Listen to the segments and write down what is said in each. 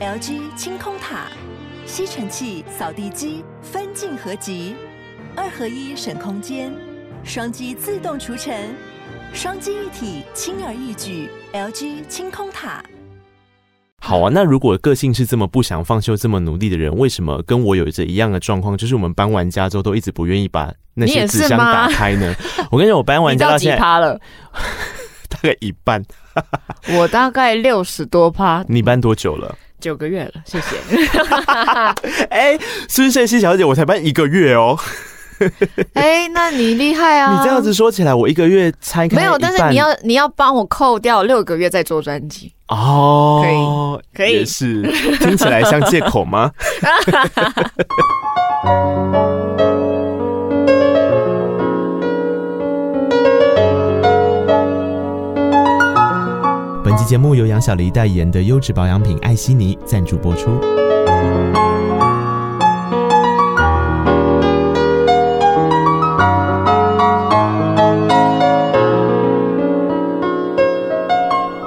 LG 清空塔，吸尘器、扫地机分镜合集，二合一省空间，双击自动除尘，双击一体轻而易举。LG 清空塔。好啊，那如果个性是这么不想放休、这么努力的人，为什么跟我有着一样的状况？就是我们搬完家之后都一直不愿意把那些纸箱打开呢？我跟你讲，我搬完家到现在，几趴了？大概一半。我大概六十多趴。你搬多久了？九个月了，谢谢。哎、欸，孙茜茜小姐，我才搬一个月哦。哎、欸，那你厉害啊！你这样子说起来，我一个月拆开没有，但是你要你要帮我扣掉六个月再做专辑哦，可以可以，也是听起来像借口吗？期节目由杨小黎代言的优质保养品艾希妮赞助播出。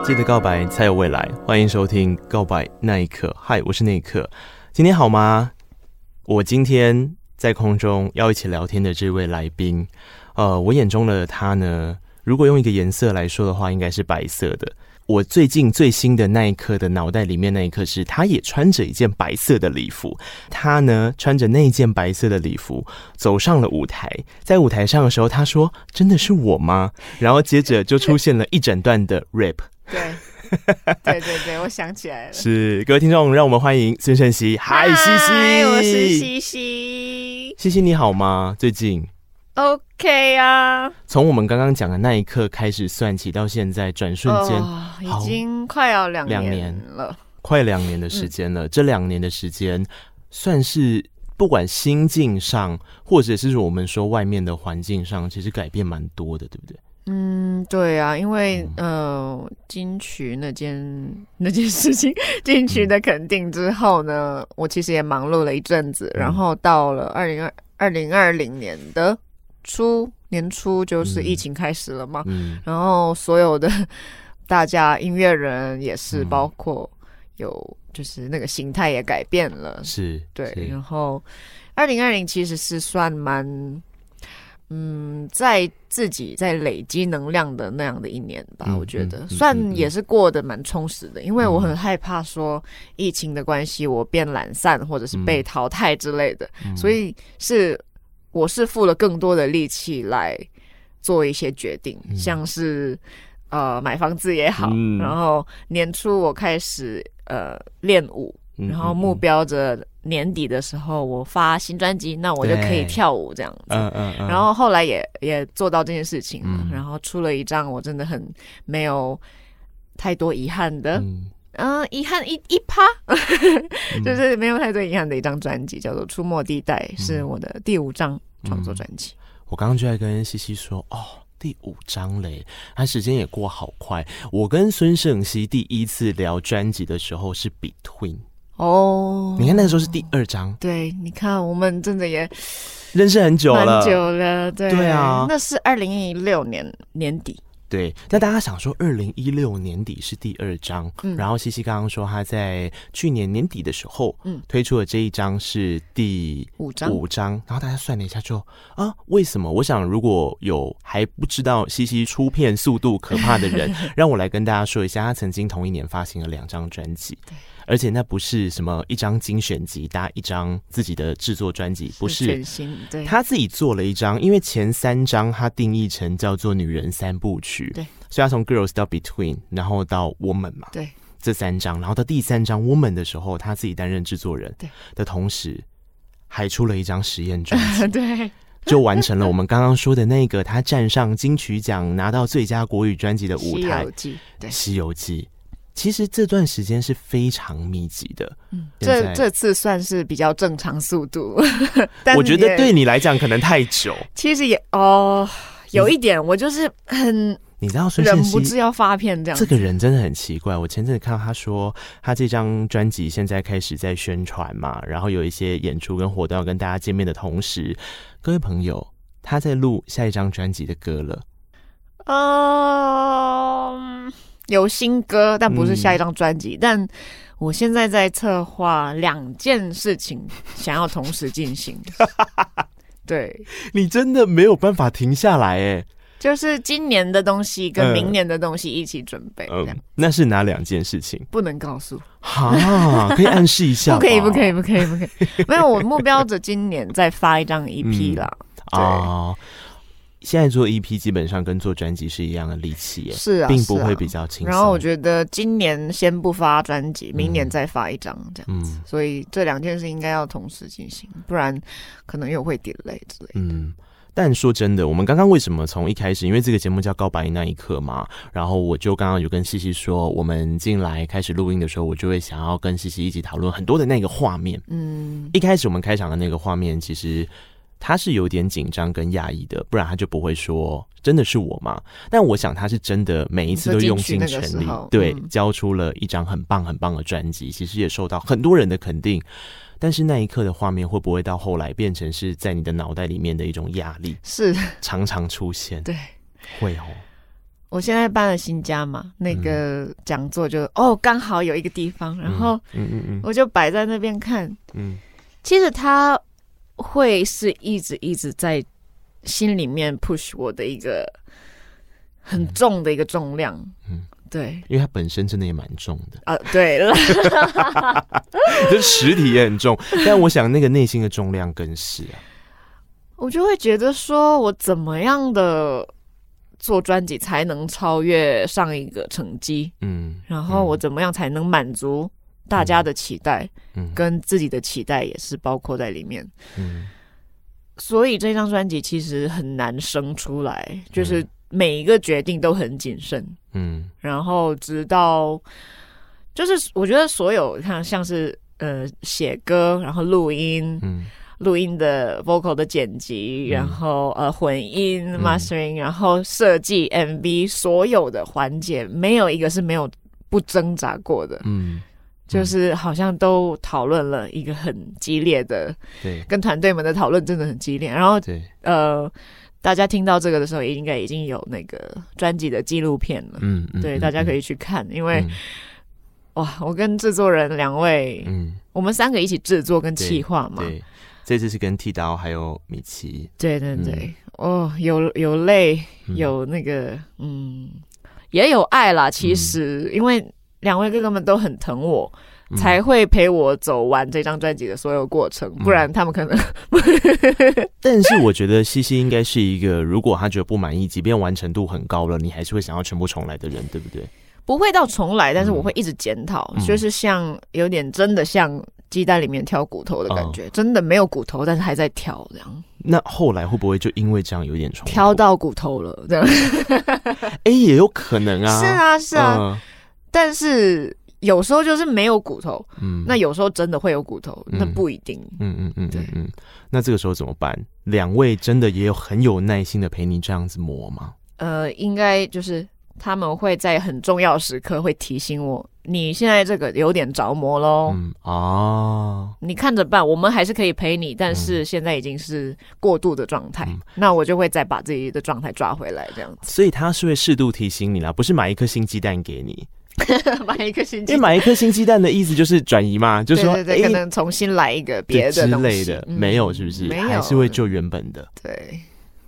记得告白才有未来，欢迎收听《告白那一刻》。嗨，我是那一刻，今天好吗？我今天在空中要一起聊天的这位来宾，呃，我眼中的他呢，如果用一个颜色来说的话，应该是白色的。我最近最新的那一刻的脑袋里面那一刻是，他也穿着一件白色的礼服。他呢，穿着那件白色的礼服走上了舞台，在舞台上的时候，他说：“真的是我吗？” 然后接着就出现了一整段的 rap。对，对对对，我想起来了。是各位听众，让我们欢迎孙胜熙。嗨，西西，我是西西。西西，你好吗？最近？OK 啊。从我们刚刚讲的那一刻开始算起，到现在转瞬间，哦，已经快要两年了，两年了，快两年的时间了。嗯，这两年的时间，算是不管心境上，或者是我们说外面的环境上，其实改变蛮多的，对不对？嗯，对啊，因为呃，金曲那件那件事情，金曲的肯定之后呢，嗯、我其实也忙碌了一阵子，嗯、然后到了二零二二零二零年的初年初，就是疫情开始了嘛，嗯、然后所有的大家音乐人也是，包括有就是那个形态也改变了，是对，然后二零二零其实是算蛮。嗯，在自己在累积能量的那样的一年吧，嗯、我觉得。算也是过得蛮充实的，嗯、因为我很害怕说疫情的关系，我变懒散或者是被淘汰之类的，嗯、所以是我是付了更多的力气来做一些决定，嗯、像是呃买房子也好，嗯、然后年初我开始呃练舞。然后目标着年底的时候，我发新专辑，那我就可以跳舞这样子。嗯嗯嗯。然后后来也也做到这件事情了，然后出了一张我真的很没有太多遗憾的，嗯，遗憾一一趴，就是没有太多遗憾的一张专辑，叫做《出没地带》，是我的第五张创作专辑。我刚刚就在跟西西说，哦，第五张嘞，它时间也过好快。我跟孙胜熙第一次聊专辑的时候是 Between。哦，oh, 你看那个时候是第二张，对，你看我们真的也认识很久了，久了，对，对啊，那是二零一六年年底，对。那大家想说，二零一六年底是第二张，嗯，然后西西刚刚说他在去年年底的时候，嗯，推出的这一张是第五张，五张，然后大家算了一下就，就啊，为什么？我想如果有还不知道西西出片速度可怕的人，让我来跟大家说一下，他曾经同一年发行了两张专辑，对。而且那不是什么一张精选集搭一张自己的制作专辑，不是，他自己做了一张，因为前三张他定义成叫做女人三部曲，对，所以他从 Girls 到 Between，然后到 Woman 嘛，对，这三张，然后到第三张 Woman 的时候，他自己担任制作人，对。的同时，还出了一张实验专辑，对，就完成了我们刚刚说的那个他站上金曲奖拿到最佳国语专辑的舞台，《西游记》，对，《西游记》。其实这段时间是非常密集的，嗯，这这次算是比较正常速度。我觉得对你来讲可能太久。其实也哦，有一点，我就是很，你知道，忍不住要发片这样。这个人真的很奇怪。我前阵子看到他说，他这张专辑现在开始在宣传嘛，然后有一些演出跟活动要跟大家见面的同时，各位朋友，他在录下一张专辑的歌了。嗯。有新歌，但不是下一张专辑。嗯、但我现在在策划两件事情，想要同时进行。对，你真的没有办法停下来哎。就是今年的东西跟明年的东西一起准备。那是哪两件事情？不能告诉。哈，可以暗示一下。不可以，不可以，不可以，不可以。没有，我目标着今年再发一张 EP 啦。啊、嗯哦，现在做 EP 基本上跟做专辑是一样的力气耶，是啊，并不会比较轻松。然后我觉得今年先不发专辑，明年再发一张这样子。嗯、所以这两件事应该要同时进行，不然可能又会 delay 之类的。嗯。但说真的，我们刚刚为什么从一开始，因为这个节目叫《告白那一刻》嘛，然后我就刚刚有跟西西说，我们进来开始录音的时候，我就会想要跟西西一起讨论很多的那个画面。嗯，一开始我们开场的那个画面，其实他是有点紧张跟压抑的，不然他就不会说真的是我吗。但我想他是真的每一次都用尽全力，对，交出了一张很棒很棒的专辑，其实也受到很多人的肯定。但是那一刻的画面会不会到后来变成是在你的脑袋里面的一种压力？是常常出现。对，会哦。我现在搬了新家嘛，那个讲座就、嗯、哦刚好有一个地方，然后嗯嗯嗯，我就摆在那边看。嗯，其实它会是一直一直在心里面 push 我的一个很重的一个重量。嗯。嗯对，因为它本身真的也蛮重的啊。对了，这实体也很重，但我想那个内心的重量更是啊。我就会觉得说，我怎么样的做专辑才能超越上一个成绩？嗯，然后我怎么样才能满足大家的期待？嗯，跟自己的期待也是包括在里面。嗯，所以这张专辑其实很难生出来，就是。每一个决定都很谨慎，嗯，然后直到就是我觉得所有看像是呃写歌，然后录音，嗯，录音的 vocal 的剪辑，嗯、然后呃混音 mastering，、嗯、然后设计 MV，所有的环节没有一个是没有不挣扎过的，嗯，就是好像都讨论了一个很激烈的，对，跟团队们的讨论真的很激烈，然后对，呃。大家听到这个的时候，也应该已经有那个专辑的纪录片了。嗯，嗯对，大家可以去看，因为、嗯、哇，我跟制作人两位，嗯，我们三个一起制作跟企划嘛。对，这次是跟剃刀还有米奇。对对对，嗯、哦，有有泪，有那个，嗯，嗯也有爱啦。其实，嗯、因为两位哥哥们都很疼我。才会陪我走完这张专辑的所有过程，不然他们可能、嗯。但是我觉得西西应该是一个，如果他觉得不满意，即便完成度很高了，你还是会想要全部重来的人，对不对？不会到重来，但是我会一直检讨，嗯、就是像有点真的像鸡蛋里面挑骨头的感觉，哦、真的没有骨头，但是还在挑这样。那后来会不会就因为这样有点重挑到骨头了？这样？哎、欸，也有可能啊。是啊，是啊，嗯、但是。有时候就是没有骨头，嗯，那有时候真的会有骨头，嗯、那不一定，嗯嗯嗯，对嗯，嗯，那这个时候怎么办？两位真的也有很有耐心的陪你这样子磨吗？呃，应该就是他们会在很重要时刻会提醒我，你现在这个有点着魔喽，嗯哦，你看着办，我们还是可以陪你，但是现在已经是过度的状态，嗯、那我就会再把自己的状态抓回来，这样子。所以他是会适度提醒你啦，不是买一颗新鸡蛋给你。买一颗新，因为买一颗新鸡蛋的意思就是转移嘛，就是说，对对对，可能重新来一个别的之类的，没有是不是？没有，还是会就原本的。对，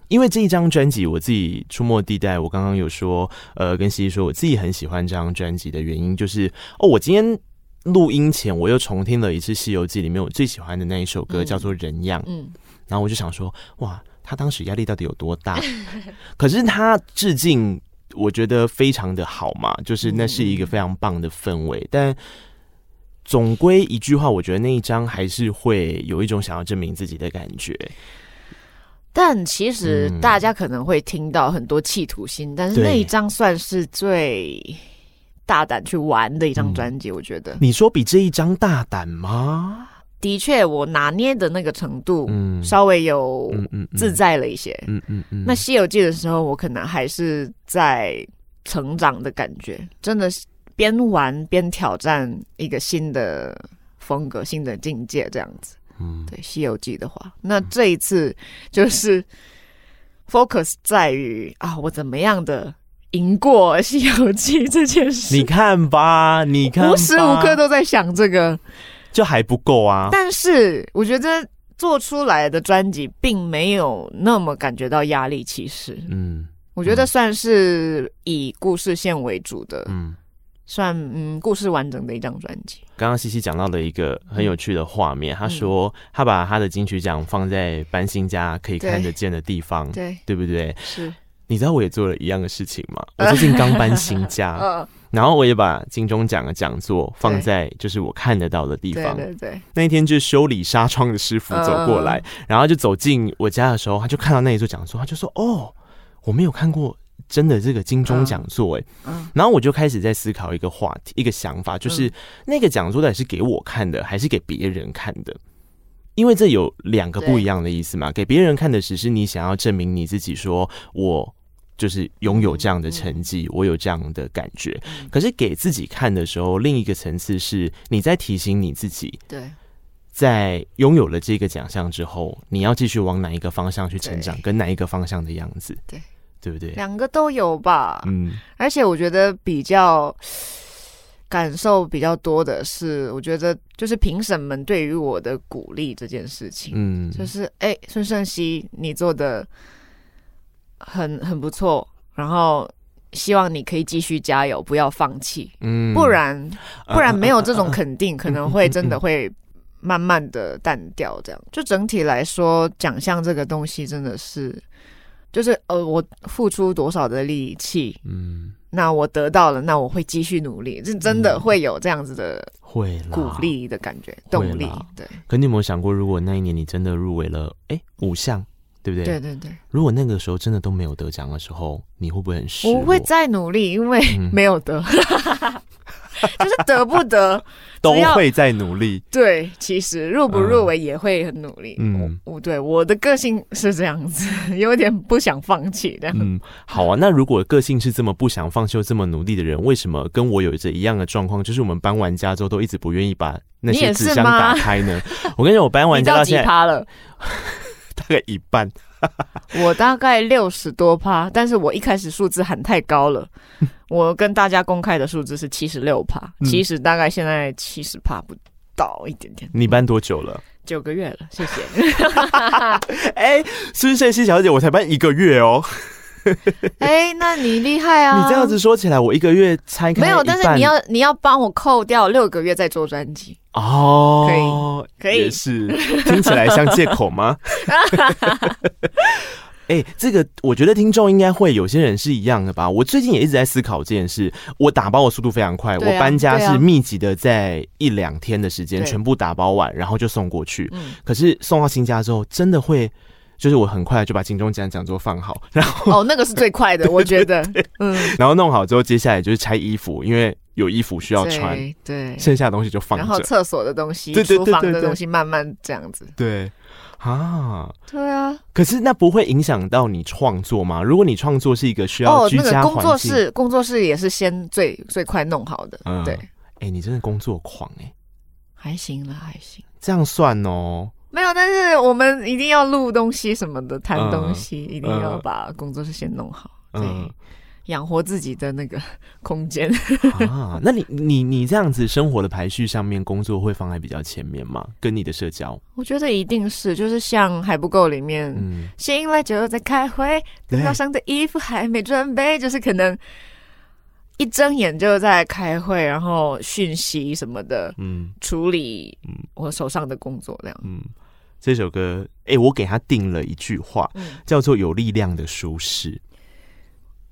因为这一张专辑，我自己出没地带，我刚刚有说，呃，跟西西说，我自己很喜欢这张专辑的原因，就是哦，我今天录音前我又重听了一次《西游记》里面我最喜欢的那一首歌，叫做《人样》。嗯，然后我就想说，哇，他当时压力到底有多大？可是他致敬。我觉得非常的好嘛，就是那是一个非常棒的氛围。嗯、但总归一句话，我觉得那一张还是会有一种想要证明自己的感觉。但其实大家可能会听到很多企图心，嗯、但是那一张算是最大胆去玩的一张专辑。我觉得、嗯、你说比这一张大胆吗？的确，我拿捏的那个程度，嗯，稍微有自在了一些，嗯嗯嗯。那《西游记》的时候，我可能还是在成长的感觉，真的是边玩边挑战一个新的风格、新的境界，这样子。嗯，对，《西游记》的话，那这一次就是 focus 在于啊，我怎么样的赢过《西游记》这件事。你看吧，你看，无时无刻都在想这个，就还不够啊。但是我觉得做出来的专辑并没有那么感觉到压力，其实，嗯，我觉得算是以故事线为主的，嗯。算嗯，故事完整的一张专辑。刚刚西西讲到了一个很有趣的画面，嗯、他说他把他的金曲奖放在搬新家可以看得见的地方，对对不对？是。你知道我也做了一样的事情吗？我最近刚搬新家，然后我也把金钟奖的讲座放在就是我看得到的地方。对对对。那一天就是修理纱窗的师傅走过来，然后就走进我家的时候，他就看到那一座讲座，他就说：“哦，我没有看过。”真的这个金钟讲座哎，然后我就开始在思考一个话题，一个想法，就是那个讲座到底是给我看的，还是给别人看的？因为这有两个不一样的意思嘛。给别人看的只是你想要证明你自己，说我就是拥有这样的成绩，我有这样的感觉。可是给自己看的时候，另一个层次是你在提醒你自己，对，在拥有了这个奖项之后，你要继续往哪一个方向去成长，跟哪一个方向的样子，对。对不对？两个都有吧。嗯，而且我觉得比较感受比较多的是，我觉得就是评审们对于我的鼓励这件事情。嗯，就是哎，孙胜熙，你做的很很不错，然后希望你可以继续加油，不要放弃。嗯，不然不然没有这种肯定，可能会真的会慢慢的淡掉。这样，就整体来说，奖项这个东西真的是。就是呃，我付出多少的力气，嗯，那我得到了，那我会继续努力，是真的会有这样子的会鼓励的感觉，动力。对。可你有没有想过，如果那一年你真的入围了，哎，五项，对不对？对对对。如果那个时候真的都没有得奖的时候，你会不会很失落？我会再努力，因为没有得。嗯 就是得不得 都会在努力。对，其实入不入围也会很努力。嗯，我对我的个性是这样子，有点不想放弃的。嗯，好啊。那如果个性是这么不想放弃又这么努力的人，为什么跟我有着一样的状况？就是我们搬完家之后都一直不愿意把那些纸箱打开呢？我跟你说，我搬完家到现在概一半。我大概六十多趴，但是我一开始数字喊太高了。我跟大家公开的数字是七十六趴，其实大概现在七十趴不到一点点。你搬多久了？九个月了，谢谢。哎，孙胜熙小姐，我才搬一个月哦。哎，那你厉害啊！你这样子说起来，我一个月拆开没有，但是你要你要帮我扣掉六个月再做专辑哦，可以可以，也是听起来像借口吗？哎、欸，这个我觉得听众应该会有些人是一样的吧。我最近也一直在思考这件事。我打包的速度非常快，啊、我搬家是密集的，在一两天的时间全部打包完，然后就送过去。可是送到新家之后，真的会。就是我很快就把金钟奖讲座放好，然后哦，那个是最快的，我觉得，嗯，然后弄好之后，接下来就是拆衣服，因为有衣服需要穿，对，对。剩下的东西就放，然后厕所的东西、厨房的东西慢慢这样子，对，啊，对啊，可是那不会影响到你创作吗？如果你创作是一个需要居家环境，哦那个、工作室，工作室也是先最最快弄好的，嗯、对，哎、欸，你真的工作狂哎、欸，还行了，还行，这样算哦。没有，但是我们一定要录东西什么的，谈东西、嗯、一定要把工作室先弄好，对，嗯、养活自己的那个空间 啊。那你你你这样子生活的排序上面，工作会放在比较前面吗？跟你的社交，我觉得一定是，就是像还不够里面，嗯、醒来就在开会，电脑上的衣服还没准备，就是可能。一睁眼就在开会，然后讯息什么的，嗯，处理我手上的工作这样。嗯，这首歌，哎、欸，我给他定了一句话，嗯、叫做“有力量的舒适”。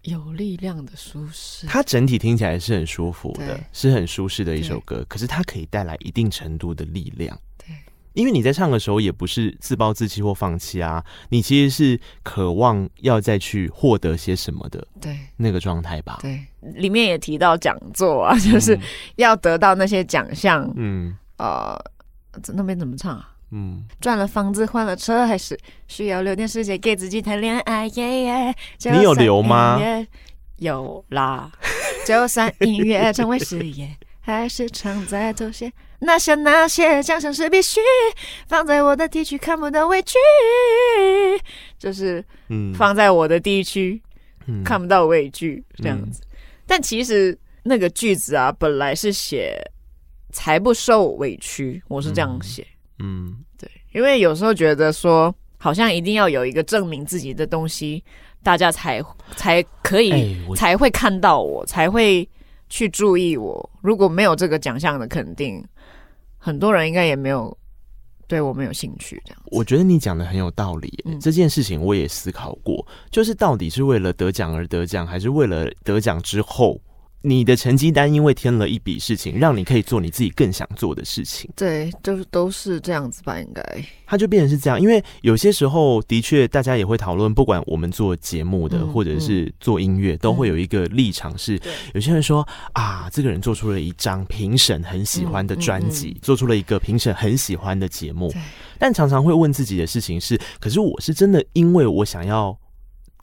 有力量的舒适，它整体听起来是很舒服的，是很舒适的一首歌。可是它可以带来一定程度的力量。对因为你在唱的时候也不是自暴自弃或放弃啊，你其实是渴望要再去获得些什么的，对那个状态吧？对，里面也提到讲座啊，就是要得到那些奖项。嗯，呃，那边怎么唱啊？嗯，赚了房子，换了车，还是需要留点时间给自己谈恋爱？Yeah, yeah, 你有留吗？有啦，就算音乐成为事业。还是常在妥协，那些那些奖项是必须放在我的地区，看不到委屈，就是嗯，放在我的地区，嗯、看不到畏惧这样子。嗯、但其实那个句子啊，本来是写才不受委屈，我是这样写。嗯，对，因为有时候觉得说，好像一定要有一个证明自己的东西，大家才才可以、欸、才会看到我，才会去注意我。如果没有这个奖项的肯定，很多人应该也没有。对我没有兴趣，这样。我觉得你讲的很有道理。嗯，这件事情我也思考过，就是到底是为了得奖而得奖，还是为了得奖之后？你的成绩单因为添了一笔事情，让你可以做你自己更想做的事情。对，就是都是这样子吧，应该。它就变成是这样，因为有些时候的确，大家也会讨论，不管我们做节目的，嗯、或者是做音乐，嗯、都会有一个立场是，嗯、有些人说啊，这个人做出了一张评审很喜欢的专辑，做出了一个评审很喜欢的节目，但常常会问自己的事情是，可是我是真的因为我想要。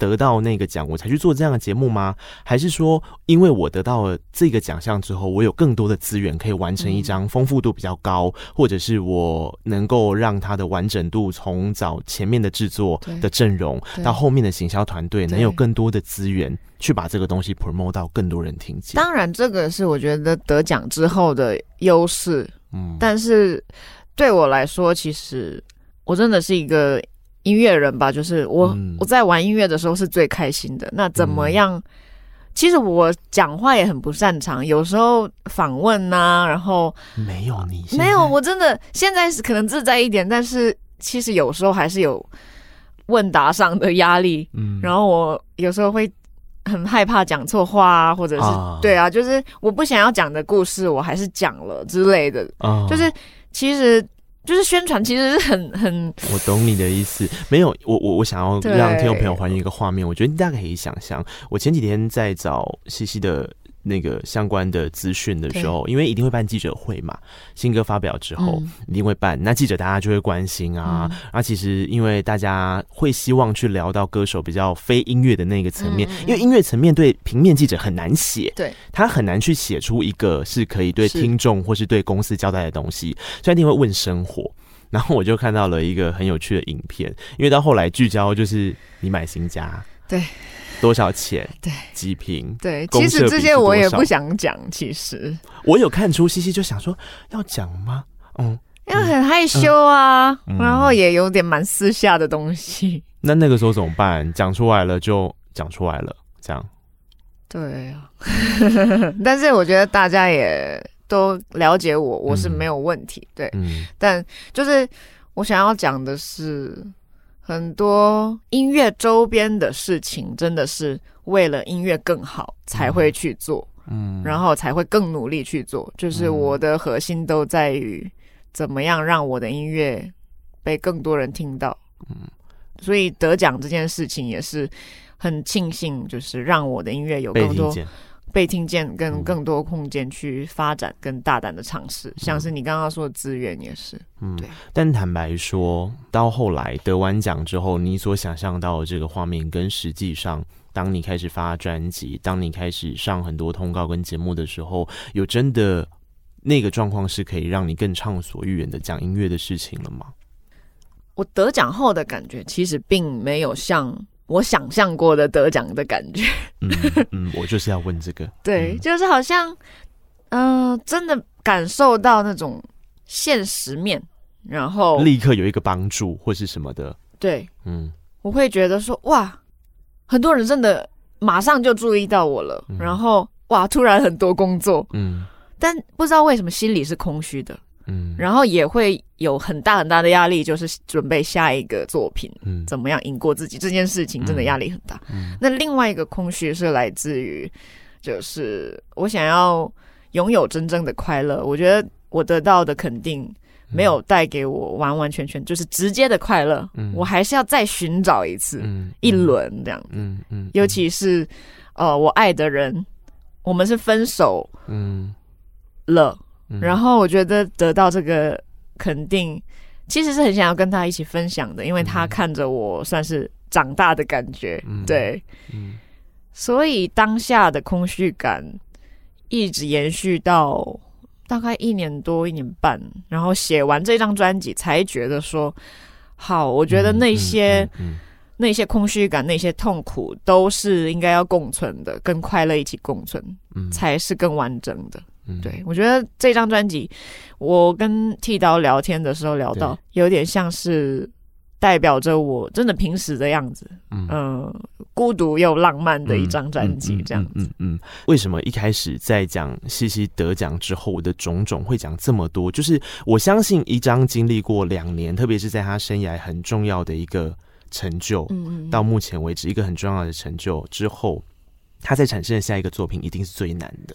得到那个奖，我才去做这样的节目吗？还是说，因为我得到了这个奖项之后，我有更多的资源可以完成一张丰富度比较高，嗯、或者是我能够让它的完整度从早前面的制作的阵容到后面的行销团队，能有更多的资源去把这个东西 promote 到更多人听见。当然，这个是我觉得得奖之后的优势。嗯，但是对我来说，其实我真的是一个。音乐人吧，就是我，嗯、我在玩音乐的时候是最开心的。那怎么样？嗯、其实我讲话也很不擅长，有时候访问呐、啊，然后没有你，没有，我真的现在是可能自在一点，但是其实有时候还是有问答上的压力。嗯，然后我有时候会很害怕讲错话啊，或者是、啊、对啊，就是我不想要讲的故事，我还是讲了之类的。啊，就是其实。就是宣传其实是很很，我懂你的意思。没有，我我我想要让听众朋友还原一个画面，我觉得你大概可以想象。我前几天在找西西的。那个相关的资讯的时候，因为一定会办记者会嘛，新歌发表之后一定会办，那记者大家就会关心啊。啊，其实因为大家会希望去聊到歌手比较非音乐的那个层面，因为音乐层面对平面记者很难写，对，他很难去写出一个是可以对听众或是对公司交代的东西，所以一定会问生活。然后我就看到了一个很有趣的影片，因为到后来聚焦就是你买新家，对。多少钱？对，几瓶？对，其实这些我也不想讲。其实我有看出西西就想说要讲吗？嗯，因为很害羞啊，嗯、然后也有点蛮私下的东西。那那个时候怎么办？讲出来了就讲出来了，这样。对啊，但是我觉得大家也都了解我，我是没有问题。嗯、对，嗯，但就是我想要讲的是。很多音乐周边的事情，真的是为了音乐更好才会去做，嗯，然后才会更努力去做。就是我的核心都在于怎么样让我的音乐被更多人听到，嗯，所以得奖这件事情也是很庆幸，就是让我的音乐有更多。被听见，跟更多空间去发展，跟大胆的尝试，嗯、像是你刚刚说的资源也是，嗯，对。但坦白说，到后来得完奖之后，你所想象到的这个画面，跟实际上，当你开始发专辑，当你开始上很多通告跟节目的时候，有真的那个状况是可以让你更畅所欲言的讲音乐的事情了吗？我得奖后的感觉，其实并没有像。我想象过的得奖的感觉，嗯嗯，我就是要问这个，对，就是好像，嗯、呃，真的感受到那种现实面，然后立刻有一个帮助或是什么的，对，嗯，我会觉得说，哇，很多人真的马上就注意到我了，嗯、然后哇，突然很多工作，嗯，但不知道为什么心里是空虚的。嗯，然后也会有很大很大的压力，就是准备下一个作品，嗯，怎么样赢过自己这件事情，真的压力很大。嗯，那另外一个空虚是来自于，就是我想要拥有真正的快乐。我觉得我得到的肯定没有带给我完完全全就是直接的快乐，嗯，我还是要再寻找一次，嗯，一轮这样。子，嗯。嗯，尤其是呃，我爱的人，我们是分手，嗯，了。然后我觉得得到这个肯定，其实是很想要跟他一起分享的，因为他看着我算是长大的感觉，嗯、对，嗯、所以当下的空虚感一直延续到大概一年多一年半，然后写完这张专辑才觉得说，好，我觉得那些那些空虚感、那些痛苦，都是应该要共存的，跟快乐一起共存，嗯，才是更完整的。嗯，对，我觉得这张专辑，我跟剃刀聊天的时候聊到，有点像是代表着我真的平时的样子，嗯，呃、孤独又浪漫的一张专辑，这样子。嗯嗯，嗯，为什么一开始在讲西西得奖之后的种种会讲这么多？就是我相信一张经历过两年，特别是在他生涯很重要的一个。成就，到目前为止一个很重要的成就之后，他在产生的下一个作品一定是最难的。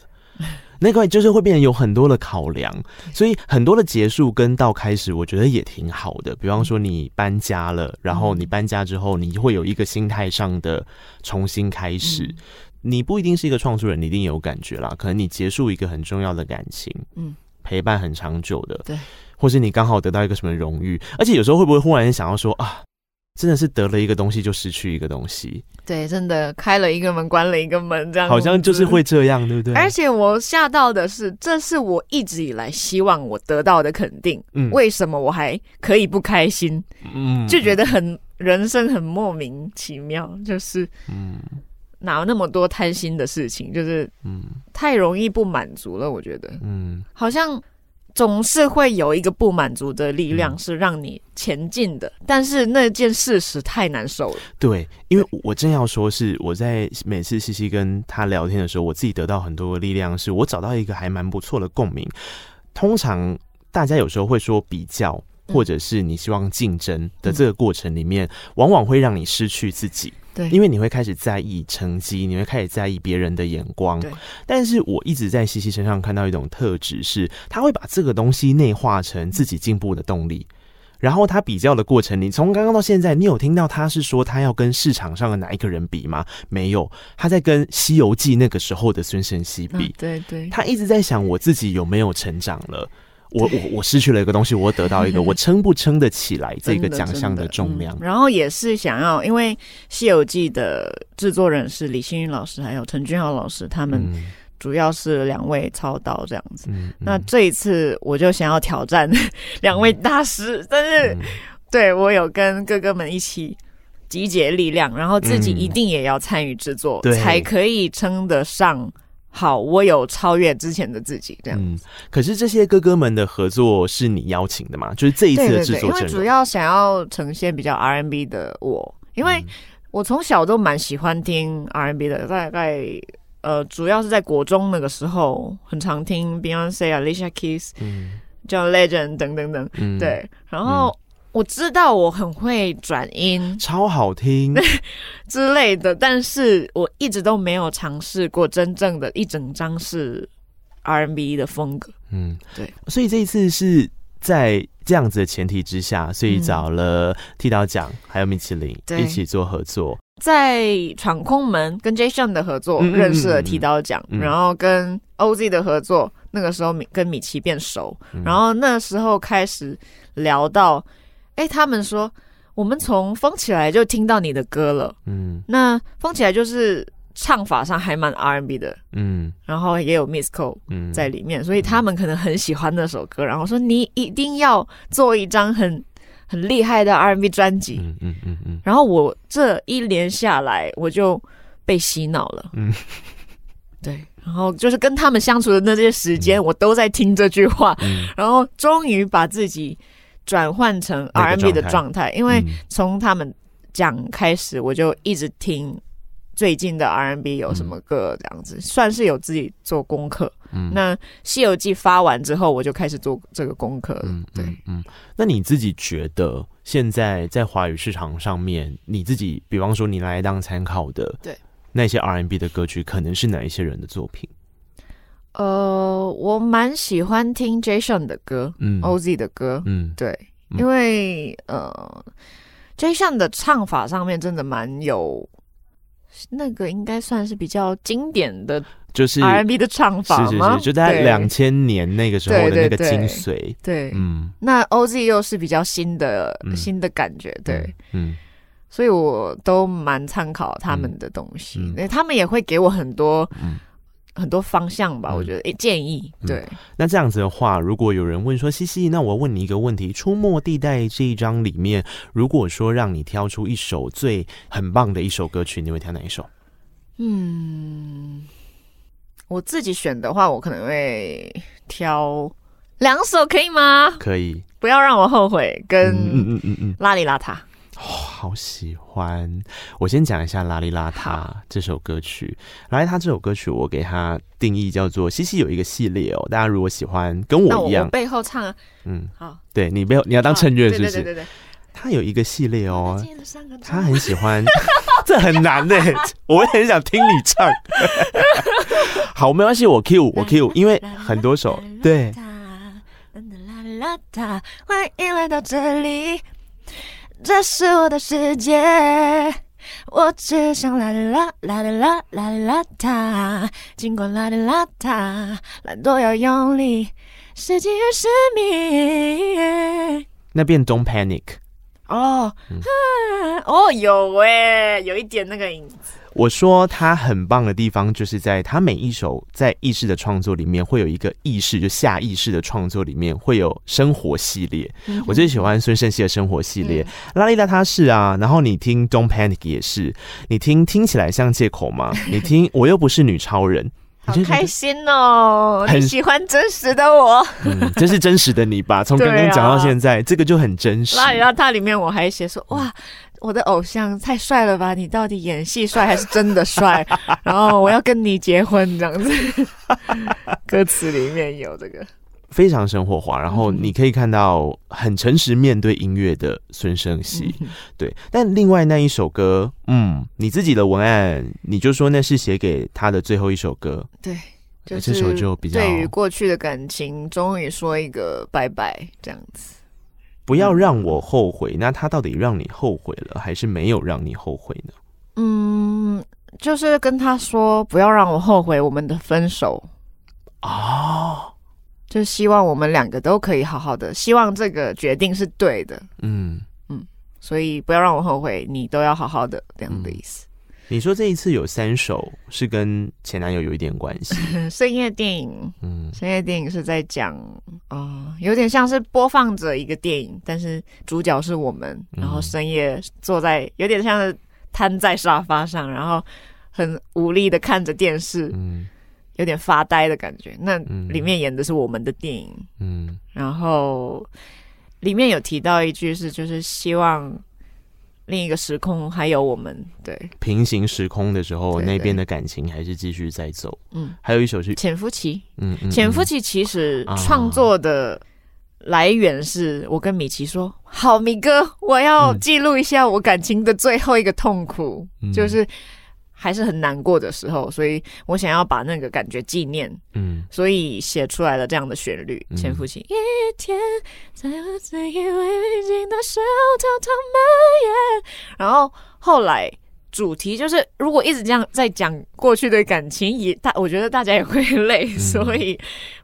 那块就是会变成有很多的考量，所以很多的结束跟到开始，我觉得也挺好的。比方说你搬家了，然后你搬家之后，你会有一个心态上的重新开始。你不一定是一个创作人，你一定有感觉啦。可能你结束一个很重要的感情，嗯，陪伴很长久的，对，或是你刚好得到一个什么荣誉，而且有时候会不会忽然想要说啊？真的是得了一个东西就失去一个东西，对，真的开了一个门关了一个门，这样好像就是会这样，对不对？而且我吓到的是，这是我一直以来希望我得到的肯定。嗯，为什么我还可以不开心？嗯，就觉得很人生很莫名其妙，就是嗯，哪有那么多贪心的事情？就是嗯，太容易不满足了，我觉得嗯，好像。总是会有一个不满足的力量是让你前进的，嗯，但是那件事实太难受了。对，因为我正要说，是我在每次西西跟他聊天的时候，我自己得到很多的力量，是我找到一个还蛮不错的共鸣。通常大家有时候会说比较，或者是你希望竞争的这个过程里面，往往会让你失去自己。对，因为你会开始在意成绩，你会开始在意别人的眼光。对，但是我一直在西西身上看到一种特质，是他会把这个东西内化成自己进步的动力。然后他比较的过程，你从刚刚到现在，你有听到他是说他要跟市场上的哪一个人比吗？没有，他在跟《西游记》那个时候的孙盛熙比。对对，他一直在想我自己有没有成长了。我我我失去了一个东西，我得到一个，我撑不撑得起来这个奖项的重量？嗯，然后也是想要，因为《西游记》的制作人是李星云老师，还有陈君豪老师，他们主要是两位操刀这样子。嗯，那这一次我就想要挑战 两位大师，嗯，但是对我有跟哥哥们一起集结力量，然后自己一定也要参与制作，嗯，才可以称得上。好，我有超越之前的自己，这样。嗯，可是这些哥哥们的合作是你邀请的吗？就是这一次的制作，因为主要想要呈现比较 R&B 的我，因为我从小都蛮喜欢听 R&B 的，大概呃，主要是在国中那个时候，很常听 Beyonce、Alicia Keys、嗯、John Legend 等等等，嗯、对，然后。嗯我知道我很会转音，超好听。之类的，但是我一直都没有尝试过真正的一整张是 R&B 的风格。嗯，对，所以这一次是在这样子的前提之下，所以找了剃刀奖还有米其林一起做合作，在闯空门跟 J.Sheon 的合作认识了剃刀奖，然后跟 OZ 的合作，那个时候米跟米奇变熟，然后那时候开始聊到。哎、欸，他们说我们从疯起来就听到你的歌了，嗯，那疯起来就是唱法上还蛮 R&B 的，嗯，然后也有 miss co 在里面，嗯，所以他们可能很喜欢那首歌，然后说你一定要做一张很很厉害的 R&B 专辑，嗯嗯嗯嗯，然后我这一连下来我就被洗脑了，嗯，对，然后就是跟他们相处的那些时间，我都在听这句话，嗯，然后终于把自己。转换成 R&B 的状态，因为从他们讲开始，我就一直听最近的 R&B 有什么歌，这样子、嗯、算是有自己做功课。嗯，那《西游记》发完之后，我就开始做这个功课了。嗯，对，嗯。那你自己觉得现在在华语市场上面，你自己比方说你来当参考的，对那些 R&B 的歌曲，可能是哪一些人的作品？呃，我蛮喜欢听 J.Sheon 的歌，嗯，OZ 的歌，嗯，对，因为呃，J.Sheon 的唱法上面真的蛮有，那个应该算是比较经典的，就是 R&B 的唱法吗？是是是，就在两千年那个时候的那个精髓，对，嗯，那 OZ 又是比较新的、嗯、新的感觉，对，嗯，嗯，所以我都蛮参考他们的东西，嗯，他们也会给我很多，嗯。很多方向吧。嗯、我觉得、欸、建议对、嗯。那这样子的话，如果有人问说西西，那我问你一个问题：出没地带这一章里面，如果说让你挑出一首最很棒的一首歌曲，你会挑哪一首？嗯，我自己选的话，我可能会挑两首，可以吗？可以。不要让我后悔，跟嗯嗯嗯嗯，邋里邋遢。哦，好喜欢！我先讲一下《邋里邋遢》这首歌曲。《邋里邋遢》这首歌曲，我给它定义叫做西西有一个系列哦。大家如果喜欢跟我一样，我背后唱，嗯，好，对你背后你要当衬乐是不是？对对对对。他有一个系列哦，他很喜欢，这很难呢。我也很想听你唱。好，没关系，我 Q 我 Q，因为很多首对。欢迎来到这里。这是我的世界，我只想邋里邋邋里邋邋里邋遢，尽管邋里邋遢，懒惰要用力，世界有使命。那边 Don't Panic。哦，嗯、哦，有哎、有一点那个影子。我说他很棒的地方，就是在他每一首在意识的创作里面，会有一个意识，就下意识的创作里面会有生活系列。嗯、我最喜欢孙盛熙的生活系列，嗯、邋里邋遢是啊，然后你听 Don't Panic 也是，你听听起来像借口吗？你听我又不是女超人。好开心哦！很喜欢真实的我，嗯，这是真实的你吧？从刚刚讲到现在，啊、这个就很真实。然后它里面我还写说：“哇，我的偶像太帅了吧？你到底演戏帅还是真的帅？” 然后我要跟你结婚这样子，歌词里面有这个。非常生活化，然后你可以看到很诚实面对音乐的孙盛希，嗯、哼对。但另外那一首歌，嗯，你自己的文案，你就说那是写给他的最后一首歌，对，就是、这首就比较对于过去的感情，终于说一个拜拜，这样子。不要让我后悔，嗯、那他到底让你后悔了，还是没有让你后悔呢？嗯，就是跟他说不要让我后悔我们的分手哦。就希望我们两个都可以好好的，希望这个决定是对的。嗯嗯，所以不要让我后悔，你都要好好的这样的意思。嗯、你说这一次有三首是跟前男友有一点关系？深夜电影，嗯，深夜电影是在讲，啊、呃，有点像是播放着一个电影，但是主角是我们，然后深夜坐在，有点像是瘫在沙发上，然后很无力的看着电视。嗯。有点发呆的感觉。那里面演的是我们的电影，嗯，然后里面有提到一句是，就是希望另一个时空还有我们，对，平行时空的时候，对对。对，那边的感情还是继续在走。嗯，还有一首是《潜伏期》，嗯，嗯，《潜伏期》其实创作的来源是我跟米奇说：“啊、好，米哥，我要记录一下我感情的最后一个痛苦，嗯、就是。”还是很难过的时候，所以我想要把那个感觉纪念，嗯，所以写出来了这样的旋律。潜伏期，一天在我自以为平静的时候偷偷蔓延。然后后来主题就是，如果一直这样在讲过去的感情，也大，我觉得大家也会累，嗯、所以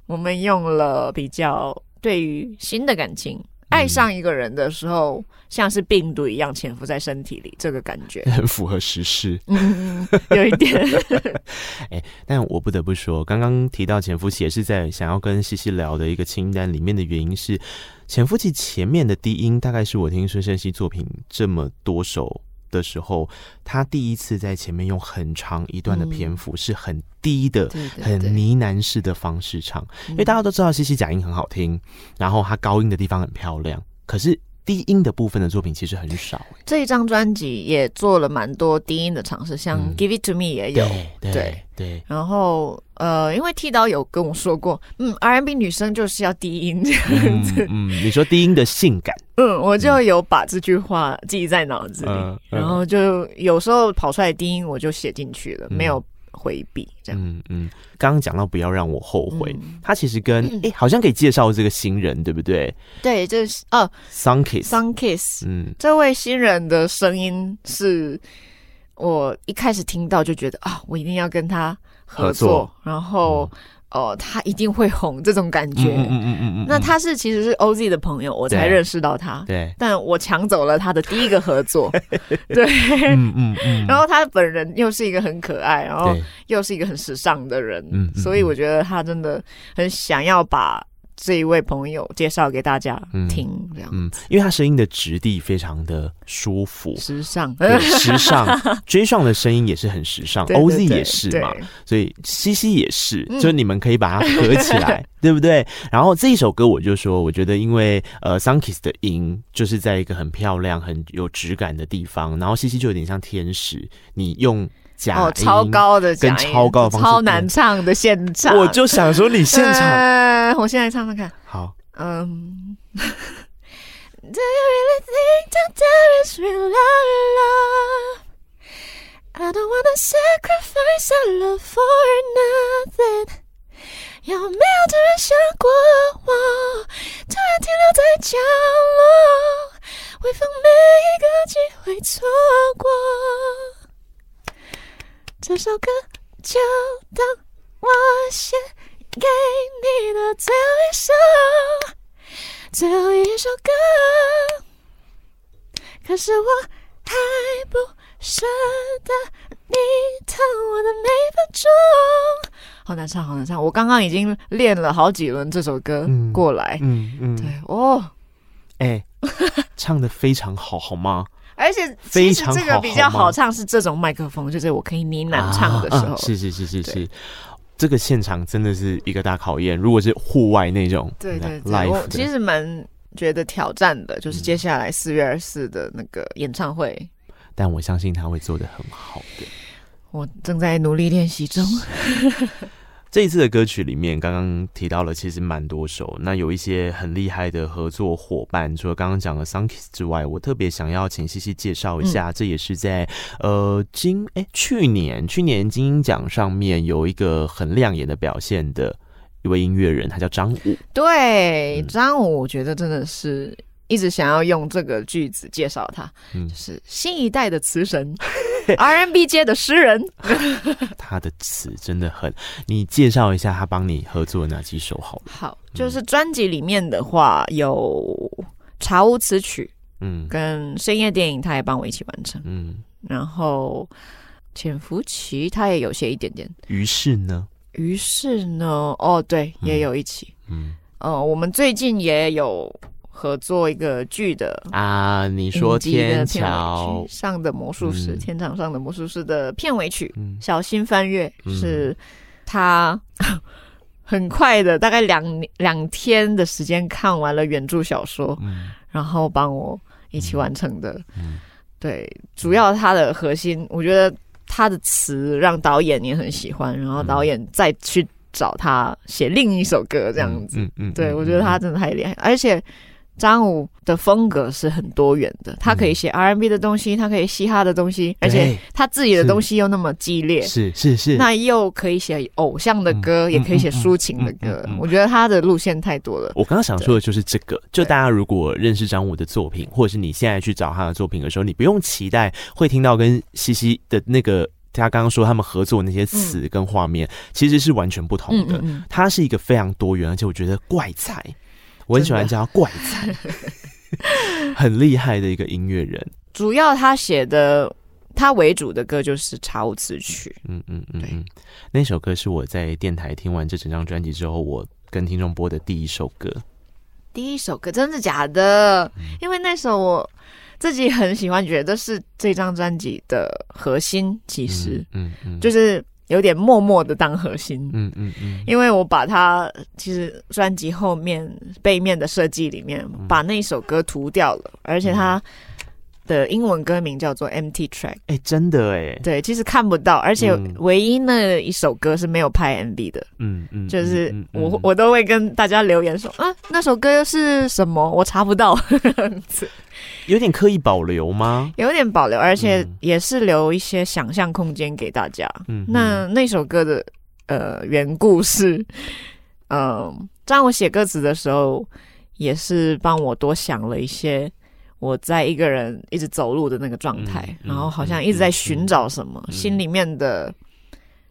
我们用了比较对于新的感情。爱上一个人的时候，嗯、像是病毒一样潜伏在身体里，这个感觉 很符合实事。嗯，有一点。哎、欸，但我不得不说，刚刚提到潜伏期也是在想要跟西西聊的一个清单里面的原因是，潜伏期前面的低音大概是我听孙盛熙作品这么多首的时候，他第一次在前面用很长一段的篇幅是很低的、嗯、很呢喃式的方式唱，因为大家都知道西西假音很好听，然后他高音的地方很漂亮，可是。低音的部分的作品其实很少。这一张专辑也做了蛮多低音的尝试，像《Give It To Me》也有。嗯、对对，对然后呃，因为剃刀有跟我说过，嗯，R&B 女生就是要低音这样子。嗯，嗯，你说低音的性感。嗯，我就有把这句话记在脑子里，然后就有时候跑出来低音，我就写进去了，没有。回避这样，嗯嗯，刚刚讲到不要让我后悔，嗯、他其实跟哎、欸，好像可以介绍这个新人，对不对？对，就是哦，Sunkiss，Sunkiss，嗯，这位新人的声音是我一开始听到就觉得啊，我一定要跟他合作，合作。然后哦，他一定会红这种感觉。嗯嗯嗯嗯。那他是其实是 OZ 的朋友，我才认识到他。对。但我抢走了他的第一个合作。对。嗯嗯嗯。然后他本人又是一个很可爱，然后又是一个很时尚的人。嗯。所以我觉得他真的很想要把。这一位朋友介绍给大家听，这样因为他声音的质地非常的舒服，时尚，对，时尚。J.Sheon 的声音也是很时尚对对对，OZ 也是嘛，所以西西也是，嗯，就你们可以把它合起来，对不对？然后这一首歌，我就说，我觉得因为呃，SUNKISS 的音就是在一个很漂亮、很有质感的地方，然后西西就有点像天使，你用。哦，超高的跟超高的方式，超难唱的现场，我就想说你现场，呃、我现在唱唱看。好，嗯。Do you really think that there is real love? I don't wanna sacrifice our love for nothing. 有没有突然想过我，突然停留在角落，会放每一个机会错过。这首歌就当我写给你的最后一首，最后一首歌。可是我还不舍得你疼我的每分钟。好难唱，好难唱！我刚刚已经练了好几轮这首歌过来。嗯嗯，对哦，哎、欸，唱的非常好，好吗？而且其实这个比较好唱，是这种麦克风，就是我可以呢喃唱的时候。是是是是是，这个现场真的是一个大考验。如果是户外那种，对对对，我其实蛮觉得挑战的，就是接下来四月二十四的那个演唱会、嗯。但我相信他会做的很好的。我正在努力练习中。这一次的歌曲里面，刚刚提到了其实蛮多首，那有一些很厉害的合作伙伴，除了刚刚讲的 SUNKISS 之外，我特别想要请西西介绍一下，嗯、这也是在呃今哎去年去年金音奖上面有一个很亮眼的表现的一位音乐人，他叫张武。对，张武，我觉得真的是。一直想要用这个句子介绍他，嗯，就是新一代的词神 R&B 界的诗人。他的词真的很，你介绍一下他帮你合作的哪几首好了？好，就是专辑里面的话有《茶屋词曲》，嗯，跟深夜电影他也帮我一起完成，嗯，然后潜伏期他也有写一点点。于是呢？于是呢？哦，对，也有一起，嗯，嗯、呃，我们最近也有。合作一个剧的啊，你说天桥。上的魔术师，嗯，天场上的魔术师的片尾曲，嗯，小心翻阅，嗯，是他 很快的，大概两两天的时间看完了原著小说，嗯，然后帮我一起完成的，嗯，对，主要他的核心，我觉得他的词让导演也很喜欢，然后导演再去找他写另一首歌，这样子，嗯嗯，对，我觉得他真的太厉害，而且。张武的风格是很多元的，他可以写 R&B 的东西，他可以嘻哈的东西，而且他自己的东西又那么激烈，是是是，那又可以写偶像的歌，嗯、也可以写抒情的歌。我觉得他的路线太多了。我刚刚想说的就是这个，就大家如果认识张武的作品，或者是你现在去找他的作品的时候，你不用期待会听到跟西西的那个他刚刚说他们合作那些词跟画面、嗯，其实是完全不同的。他是一个非常多元，而且我觉得怪才。我很喜欢叫他怪才，很厉害的一个音乐人。主要他写的他为主的歌就是《查无此曲》。嗯嗯嗯嗯，那首歌是我在电台听完这整张专辑之后，我跟听众播的第一首歌。第一首歌真的假的？嗯、因为那首我自己很喜欢，觉得是这张专辑的核心。其实，嗯嗯，嗯，就是。有点默默的当核心，嗯嗯嗯，因为我把它其实专辑后面背面的设计里面把那首歌涂掉了，而且它的英文歌名叫做 Empty Track，哎、欸，真的哎，对，其实看不到，而且唯一那一首歌是没有拍 MV 的，嗯嗯，就是我我都会跟大家留言说啊，那首歌是什么？我查不到。有点刻意保留吗？有点保留，而且也是留一些想象空间给大家。嗯，那那首歌的呃原故是，嗯、呃，当我写歌词的时候，也是帮我多想了一些我在一个人一直走路的那个状态、嗯，然后好像一直在寻找什么、嗯，心里面的。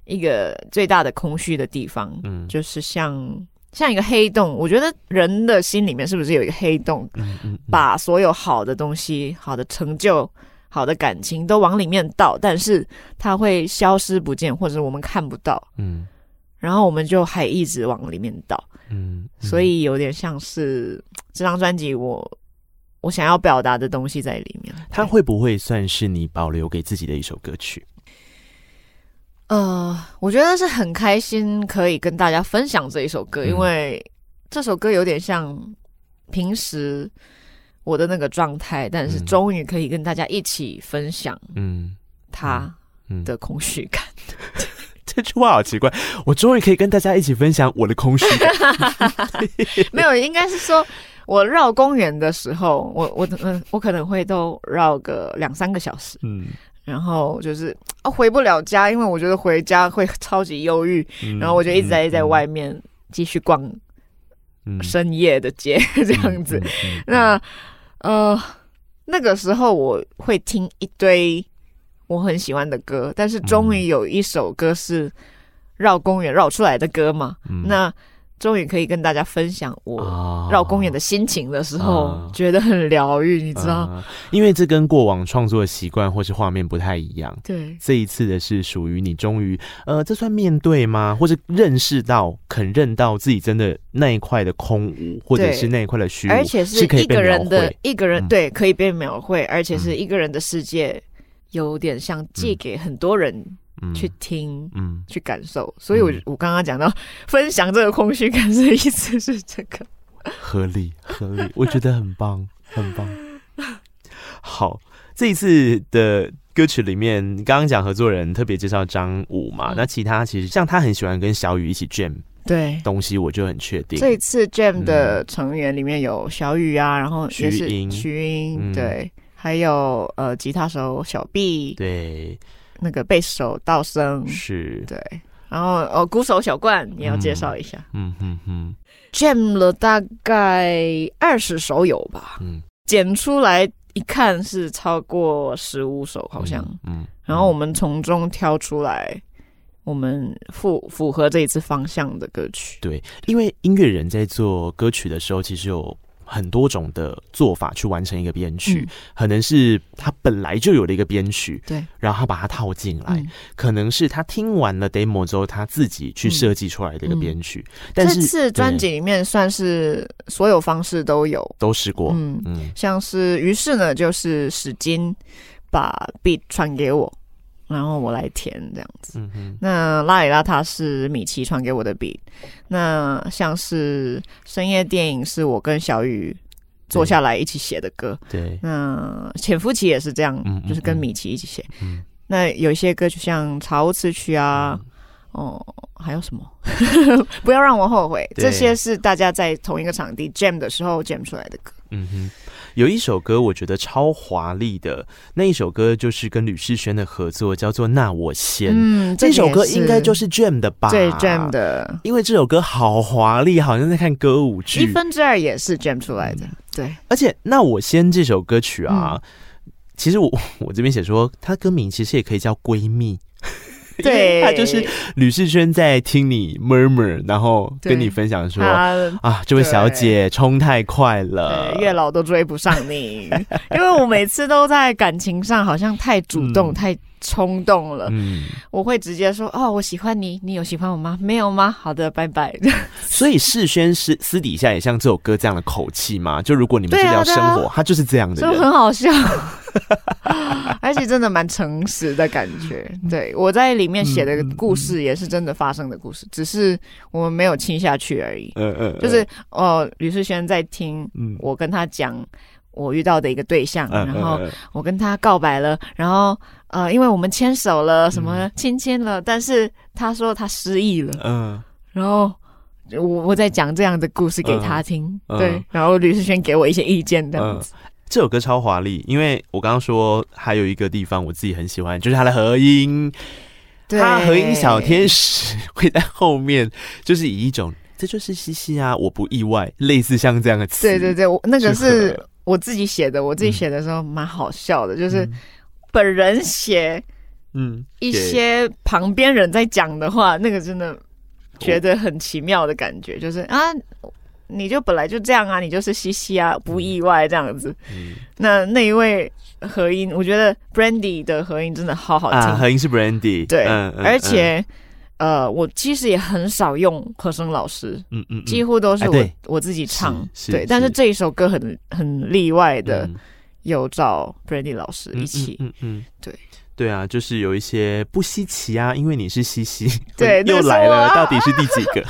一个最大的空虚的地方，嗯，就是像像一个黑洞。我觉得人的心里面是不是有一个黑洞，嗯嗯，把所有好的东西、好的成就、好的感情都往里面倒，但是它会消失不见，或者我们看不到，嗯，然后我们就还一直往里面倒，嗯，所以有点像是这张专辑我我想要表达的东西在里面。它会不会算是你保留给自己的一首歌曲？呃，我觉得是很开心可以跟大家分享这一首歌，嗯、因为这首歌有点像平时我的那个状态，但是终于可以跟大家一起分享，嗯，他的空虚感。嗯嗯嗯、这句话好奇怪，我终于可以跟大家一起分享我的空虚感。没有，应该是说我绕公园的时候，我我嗯，我可能会都绕个两三个小时，嗯。然后就是啊，回不了家，因为我觉得回家会超级忧郁。嗯、然后我就一直在在外面继续逛深夜的街，嗯、这样子。那呃，那个时候我会听一堆我很喜欢的歌，但是终于有一首歌是绕公园绕出来的歌嘛。嗯、那终于可以跟大家分享我绕公园的心情的时候，哦、觉得很疗愈，你知道、呃？因为这跟过往创作的习惯或是画面不太一样。对，这一次的是属于你终于，呃，这算面对吗？或者认识到、肯认到自己真的那一块的空无，或者是那一块的虚无，而且是一个人的一个人，对，可以被描绘，而且是一个人的世界，有点像借给很多人。嗯去听，嗯，去感受，所以我，我我刚刚讲到分享这个空虚感的意思是这个，合理合理，我觉得很棒，很棒。好，这一次的歌曲里面，刚刚讲合作人特别介绍张武嘛，嗯、那其他其实像他很喜欢跟小雨一起 jam，对。东西我就很确定。这一次 jam 的成员里面有小雨啊，然后也是徐英，徐英对，还有呃吉他手小 B 对。那个贝斯手道生。是。对，然后哦，鼓手小冠也要介绍一下，嗯嗯嗯，jam 了大概二十首有吧，嗯，剪出来一看是超过十五首好像，嗯，嗯然后我们从中挑出来我们符符合这一次方向的歌曲，对，因为音乐人在做歌曲的时候，其实有。很多种的做法去完成一个编曲，嗯、可能是他本来就有了一个编曲，对，然后他把它套进来，嗯、可能是他听完了 demo 之后，他自己去设计出来的一个编曲。但是这次专辑里面算是所有方式都有，都试过，嗯。嗯，像是于是呢，就是史金把 beat 传给我。然后我来填这样子，嗯、那邋里邋遢是米奇传给我的 beat，那像是深夜电影是我跟小雨坐下来一起写的歌，对，那潜伏期也是这样，就是跟米奇一起写，嗯、那有一些歌曲像茶屋词曲啊，嗯、哦，还有什么？不要让我后悔，对。这些是大家在同一个场地 jam 的时候 jam 出来的歌，嗯哼。有一首歌我觉得超华丽的，那一首歌就是跟吕世轩的合作，叫做《那我先》。嗯，这首歌应该就是 Jam 的吧？对，Jam 的，因为这首歌好华丽，好像在看歌舞剧。一分之二也是 Jam 出来的，嗯、对。而且《那我先》这首歌曲啊，嗯、其实我 我这边写说，它歌名其实也可以叫闺蜜。对，他就是吕世轩在听你 murmur，然后跟你分享说啊，这位小姐冲太快了，月老都追不上你，因为我每次都在感情上好像太主动、太冲动了，嗯，我会直接说哦，我喜欢你，你有喜欢我吗？没有吗？好的，拜拜。所以世轩是私底下也像这首歌这样的口气吗？就如果你们是聊生活，他就是这样的人，就很好笑。而且真的蛮诚实的感觉，对，我在里面写的故事也是真的发生的故事，只是我们没有亲下去而已。嗯嗯，就是哦，吕世轩在听我跟他讲我遇到的一个对象，然后我跟他告白了，然后呃，因为我们牵手了，什么亲亲了，但是他说他失忆了，嗯，然后我我在讲这样的故事给他听，对，然后吕世轩给我一些意见，这样子。这首歌超华丽，因为我刚刚说还有一个地方我自己很喜欢，就是它的和音，对。它和音小天使会在后面，就是以一种这就是西西啊，我不意外，类似像这样的词。对对对，我那个是我自己写的，我自己写的时候蛮好笑的，嗯、就是本人写嗯，一些旁边人在讲的话，那个真的觉得很奇妙的感觉，就是啊，你就本来就这样啊，你就是西西啊，不意外这样子。嗯，那那一位和音，我觉得 Brandy 的和音真的好好听，啊、和音是 Brandy，对，嗯嗯、而且。呃，我其实也很少用和声老师，嗯嗯，几乎都是我、哎、我自己唱，对。但是。这一首歌很很例外的，嗯、有找 Brandy 老师一起，嗯嗯，对对啊，就是有一些不稀奇啊，因为你是西西，对，又来了，到底是第几个？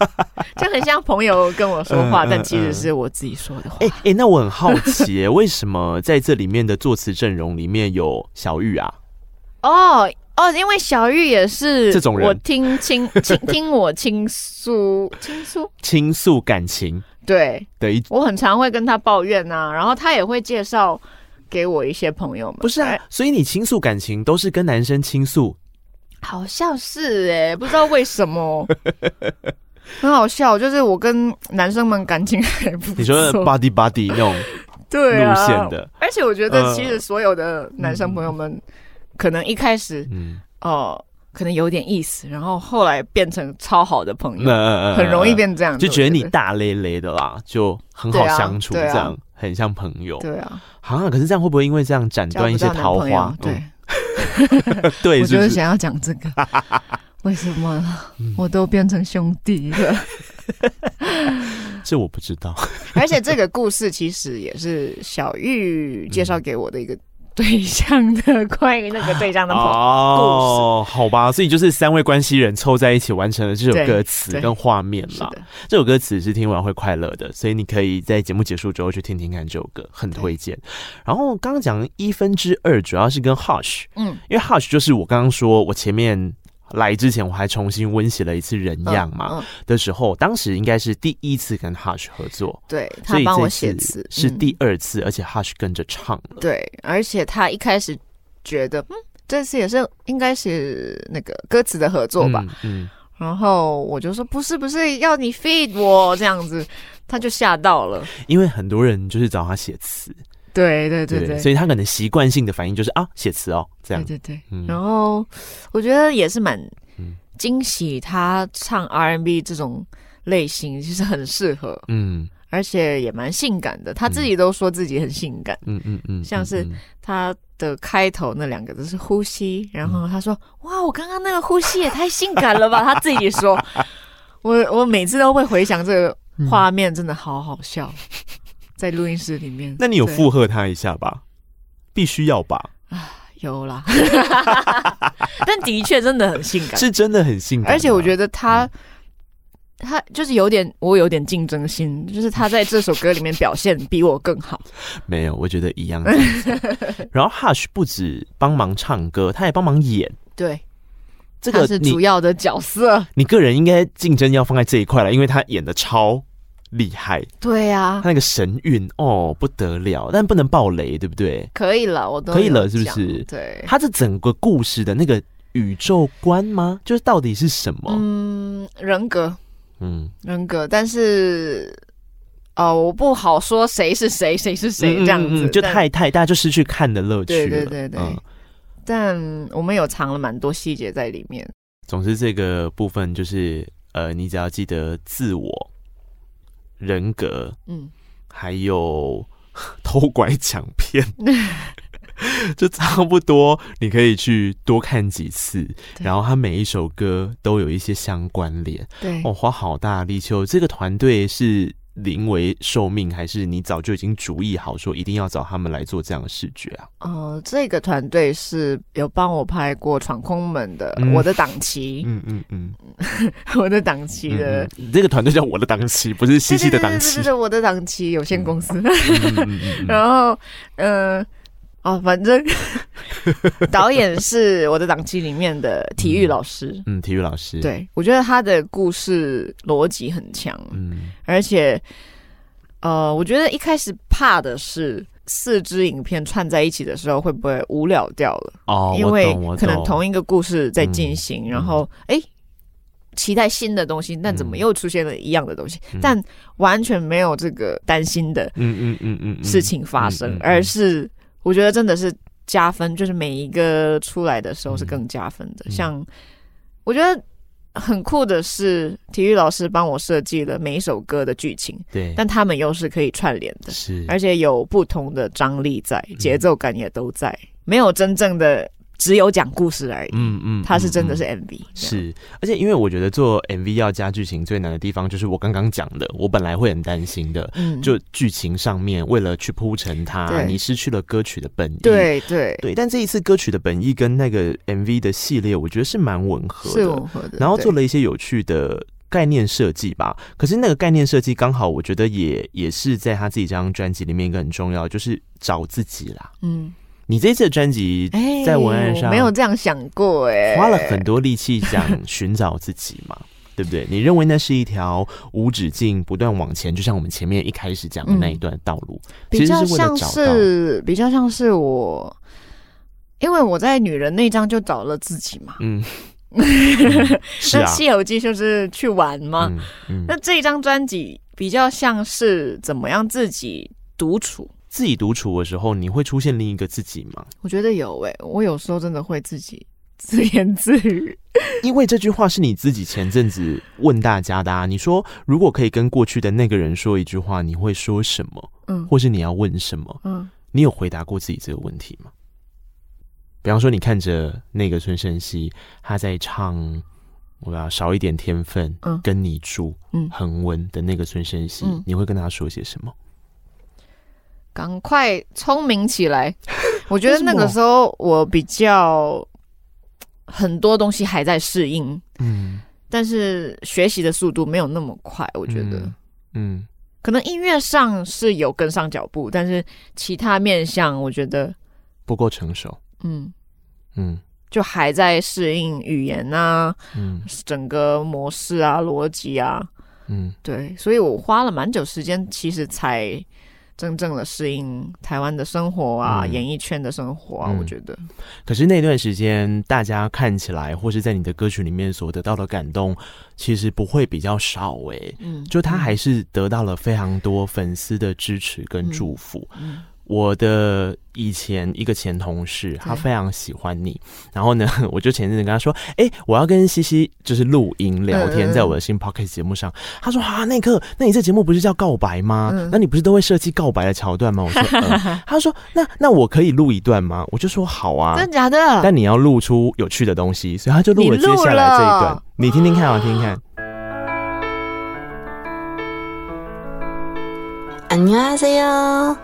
就很像朋友跟我说话，嗯、但其实是我自己说的话。哎、嗯、哎、欸欸，那我很好奇，为什么在这里面的作词阵容里面有小玉啊？哦。哦，因为小玉也是这种人，我听倾倾听我倾诉倾诉倾诉感情，对对，我很常会跟他抱怨呐、啊，然后他也会介绍给我一些朋友们。不是啊，所以你倾诉感情都是跟男生倾诉？好像是哎、欸，不知道为什么，很好笑，就是我跟男生们感情还不错，你说 body body 那种 对路线的、啊，而且我觉得其实所有的男生朋友们。嗯可能一开始，嗯，哦、呃，可能有点意思，然后后来变成超好的朋友，嗯、很容易变这样，就觉得你大咧咧的啦，就很好相处，这样、啊啊、很像朋友。对啊，好像可是这样会不会因为这样斩断一些桃花？对，嗯、对，我就是想要讲这个，为什么我都变成兄弟了？这我不知道。而且这个故事其实也是小玉介绍给我的一个。对象的关于那个对象的故事哦，好吧，所以就是三位关系人凑在一起完成了这首歌词跟画面嘛。这首歌词是听完会快乐的，所以你可以在节目结束之后去听听看这首歌，很推荐。然后刚刚讲一分之二主要是跟 Hush，嗯，因为 Hush 就是我刚刚说我前面。来之前我还重新温习了一次人样嘛、的时候，当时应该是第一次跟 Hush 合作，对，他帮我写词是第二次，嗯、而且 Hush 跟着唱了，对，而且他一开始觉得，嗯，这次也是应该是那个歌词的合作吧，嗯，嗯，然后我就说不是不是要你 feed 我这样子，他就吓到了，因为很多人就是找他写词。对对对对，所以他可能习惯性的反应就是啊，写词哦，这样。对对对，嗯、然后我觉得也是蛮惊喜，他唱 R&B 这种类型其实很适合，嗯，而且也蛮性感的。他自己都说自己很性感，嗯嗯嗯，像是他的开头那两个字是呼吸，然后他说、嗯、哇，我刚刚那个呼吸也太性感了吧，他自己说，我我每次都会回想这个画面，真的好好笑。在录音室里面，那你有附和他一下吧？必须要吧？啊，有啦，但的确真的很性感，是真的很性感。而且我觉得他，嗯、他就是有点，我有点竞争心，就是他在这首歌里面表现比我更好。没有，我觉得一样。然后 Hush 不止帮忙唱歌，他也帮忙演。对，这个是主要的角色。你个人应该竞争要放在这一块了，因为他演的超。厉害，对呀、啊，他那个神韵哦不得了，但不能爆雷，对不对？可以了，我都可以了，是不是？对，他这整个故事的那个宇宙观吗？就是到底是什么？嗯，人格，嗯，人格，但是哦，我不好说谁是谁，谁是谁这样子，嗯嗯嗯、就太太大家就失去看的乐趣了。对对对对，嗯、但我们有藏了蛮多细节在里面。总之，这个部分就是呃，你只要记得自我。人格，嗯，还有 偷拐抢骗，就差不多。你可以去多看几次，然后他每一首歌都有一些相关联。对，哦，花好大力气。这个团队是。临危受命，还是你早就已经主意好说一定要找他们来做这样的视觉啊？呃，这个团队是有帮我拍过《闯空门》的，嗯、我的档期，嗯嗯嗯，我的档期的。这个团队叫我的档期，不是西西的档期，是是我的档期有限公司。然后，嗯、呃。哦，反正 导演是我的档期里面的体育老师。嗯，嗯，体育老师。对，我觉得他的故事逻辑很强。嗯，而且，呃，我觉得一开始怕的是四支影片串在一起的时候会不会无聊掉了？哦，因为可能同一个故事在进行，嗯、然后哎、欸，期待新的东西，但怎么又出现了一样的东西？嗯、但完全没有这个担心的，嗯嗯嗯嗯事情发生，而是。我觉得真的是加分，就是每一个出来的时候是更加分的。嗯、像我觉得很酷的是，体育老师帮我设计了每一首歌的剧情，对，但他们又是可以串联的，是，而且有不同的张力在，节奏感也都在，嗯、没有真正的。只有讲故事而已。嗯嗯，它是真的是 MV。是，而且因为我觉得做 MV 要加剧情最难的地方，就是我刚刚讲的，我本来会很担心的。嗯，就剧情上面，为了去铺陈它，你失去了歌曲的本意。对对对，但这一次歌曲的本意跟那个 MV 的系列，我觉得是蛮吻合的，是吻合的。然后做了一些有趣的概念设计吧。可是那个概念设计刚好，我觉得也也是在他自己这张专辑里面一个很重要，就是找自己啦。嗯。你这次的专辑在文案上、欸、没有这样想过哎，花了很多力气想寻找自己嘛，对不对？你认为那是一条无止境、不断往前，就像我们前面一开始讲的那一段道路，比较像是比较像是我，因为我在女人那张就找了自己嘛，嗯，那《西游记》就是去玩嘛，那这一张专辑比较像是怎么样自己独处。自己独处的时候，你会出现另一个自己吗？我觉得有诶、欸，我有时候真的会自己自言自语。因为这句话是你自己前阵子问大家的啊。你说如果可以跟过去的那个人说一句话，你会说什么？嗯，或是你要问什么？嗯，你有回答过自己这个问题吗？比方说，你看着那个孙盛熙，他在唱我要少一点天分，嗯，跟你住，嗯，恒温的那个孙盛希，嗯，你会跟他说些什么？赶快聪明起来！我觉得那个时候我比较很多东西还在适应，嗯，但是学习的速度没有那么快。我觉得，嗯，可能音乐上是有跟上脚步，但是其他面向我觉得不够成熟。嗯嗯，就还在适应语言啊，嗯，整个模式啊，逻辑啊，嗯，对，所以我花了蛮久时间，其实才。真正的适应台湾的生活啊，嗯、演艺圈的生活啊，嗯、我觉得。可是那段时间，大家看起来或是在你的歌曲里面所得到的感动，其实不会比较少诶、欸。嗯，就他还是得到了非常多粉丝的支持跟祝福。嗯。嗯我的以前一个前同事，他非常喜欢你，然后呢，我就前阵子跟他说，哎、欸，我要跟西西就是录音聊天，在我的新 podcast 节目上。他说啊，那个，那你这节目不是叫告白吗？那你不是都会设计告白的桥段吗？我说，嗯、他说，那那我可以录一段吗？我就说好啊，真的假的？但你要录出有趣的东西，所以他就录了接下来这一段，你，你听听看啊，听听看。안녕하세요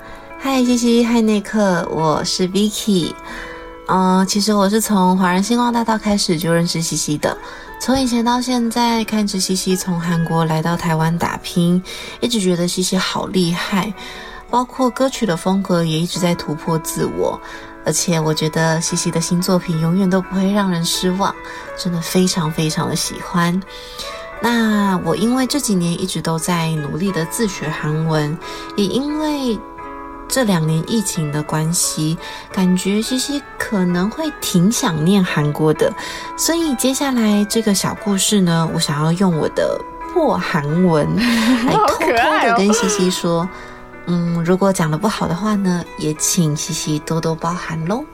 嗨，西西，嗨，内克，我是 Vicky。嗯、其实我是从华人星光大道开始就认识西西的。从以前到现在，看着西西从韩国来到台湾打拼，一直觉得西西好厉害。包括歌曲的风格也一直在突破自我。而且我觉得西西的新作品永远都不会让人失望，真的非常非常的喜欢。那我因为这几年一直都在努力的自学韩文，也因为。这两年疫情的关系，感觉西西可能会挺想念韩国的，所以接下来这个小故事呢，我想要用我的破韩文 来偷偷的跟西西说，哦、嗯，如果讲的不好的话呢，也请西西多多包涵喽。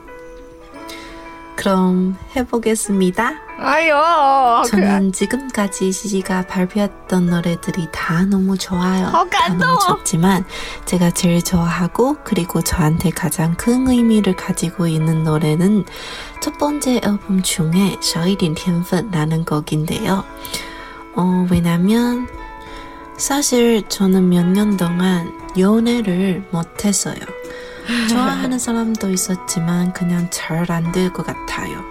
그럼해보겠습니다哎呦，好可爱！ 저는지금까지시시가발표했던노래들이다너무좋아요 다 너무좋지만제가제일좋아하고그리고저한테가장큰의미를가지고있는노래는첫번째앨범중에少一点天分라는곡인데요어왜냐면사실저는몇년동안연애를못했어요 좋아하는 사람도 있었지만 그냥 잘 안 될 것 같아요.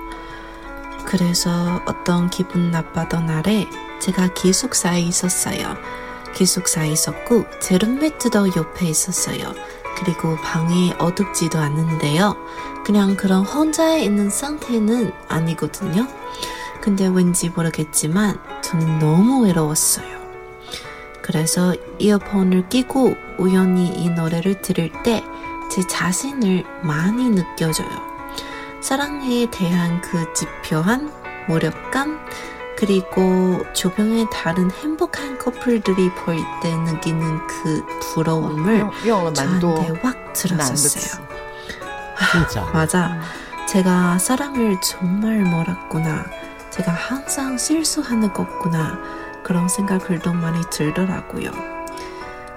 그래서 어떤 기분 나빠던 날에 제가 기숙사에 있었어요. 기숙사에 있었고 제 룸메트도 옆에 있었어요. 그리고 방이 어둡지도 않는데요. 그냥 그런 혼자 있는 상태는 아니거든요. 근데 왠지 모르겠지만 저는 너무 외로웠어요. 그래서 이어폰을 끼고 우연히 이 노래를 들을 때 제 자신을 많이 느껴져요. 사랑에 대한 그 지표한 무력감, 그리고 주변에 다른 행복한 커플들이 보일 때 느끼는 그 부러움을 저한테 확 들었었어요. 맞아 제가 사랑을 정말 몰랐구나. 제가 항상 실수하는 거구나. 그런 생각을 더 많이 들더라고요.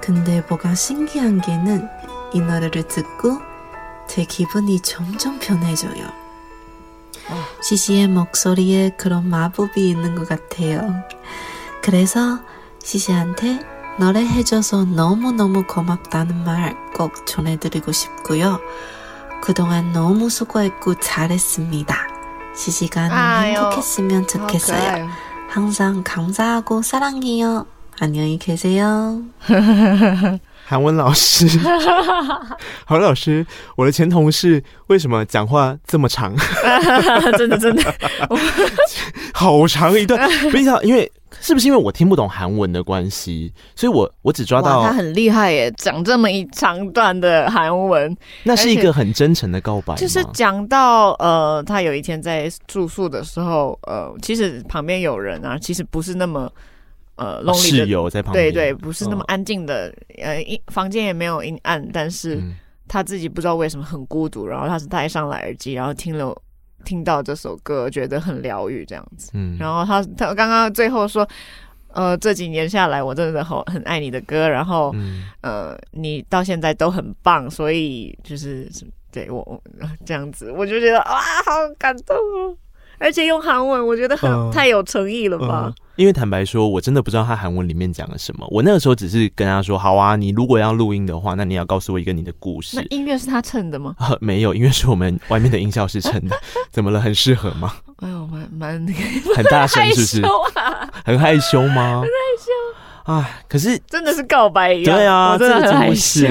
근데 뭐가 신기한 게는 이 노래를 듣고 제 기분이 점점 변해져요. 시시의 목소리에 그런 마법이 있는 것 같아요. 그래서 시시한테 노래 해줘서 너무너무 고맙다는 말 꼭 전해드리고 싶고요. 그동안 너무 수고했고 잘했습니다. 시시가 너무 아유, 행복했으면 좋겠어요. 항상 감사하고 사랑해요. 안녕히 계세요. 韩文老师，韩文老师，我的前同事为什么讲话这么长？真 的真的，好长一段，不知道，因为是不是因为我听不懂韩文的关系，所以我我只抓到，他很厉害耶，讲这么一长段的韩文，那是一个很真诚的告白？就是讲到呃，他有一天在住宿的时候，呃，其实旁边有人啊，其实不是那么。呃，室友在旁边，对对，不是那么安静的，哦、呃，房间也没有阴暗，但是他自己不知道为什么很孤独，然后他是戴上了耳机，然后听了听到这首歌，觉得很疗愈这样子。嗯，然后他他刚刚最后说，呃，这几年下来，我真的好很爱你的歌，然后、嗯、呃，你到现在都很棒，所以就是对我这样子，我就觉得哇，好感动哦。而且用韩文，我觉得很、呃、太有诚意了吧、呃？因为坦白说，我真的不知道他韩文里面讲了什么。我那个时候只是跟他说：“好啊，你如果要录音的话，那你要告诉我一个你的故事。”那音乐是他衬的吗？呃，没有，音乐是我们外面的音效是衬的。怎么了？很适合吗？哎呦，蛮蛮，很大声，是不是？啊、很害羞吗？很害羞哎！可是真的是告白一样，对啊，真的很害羞。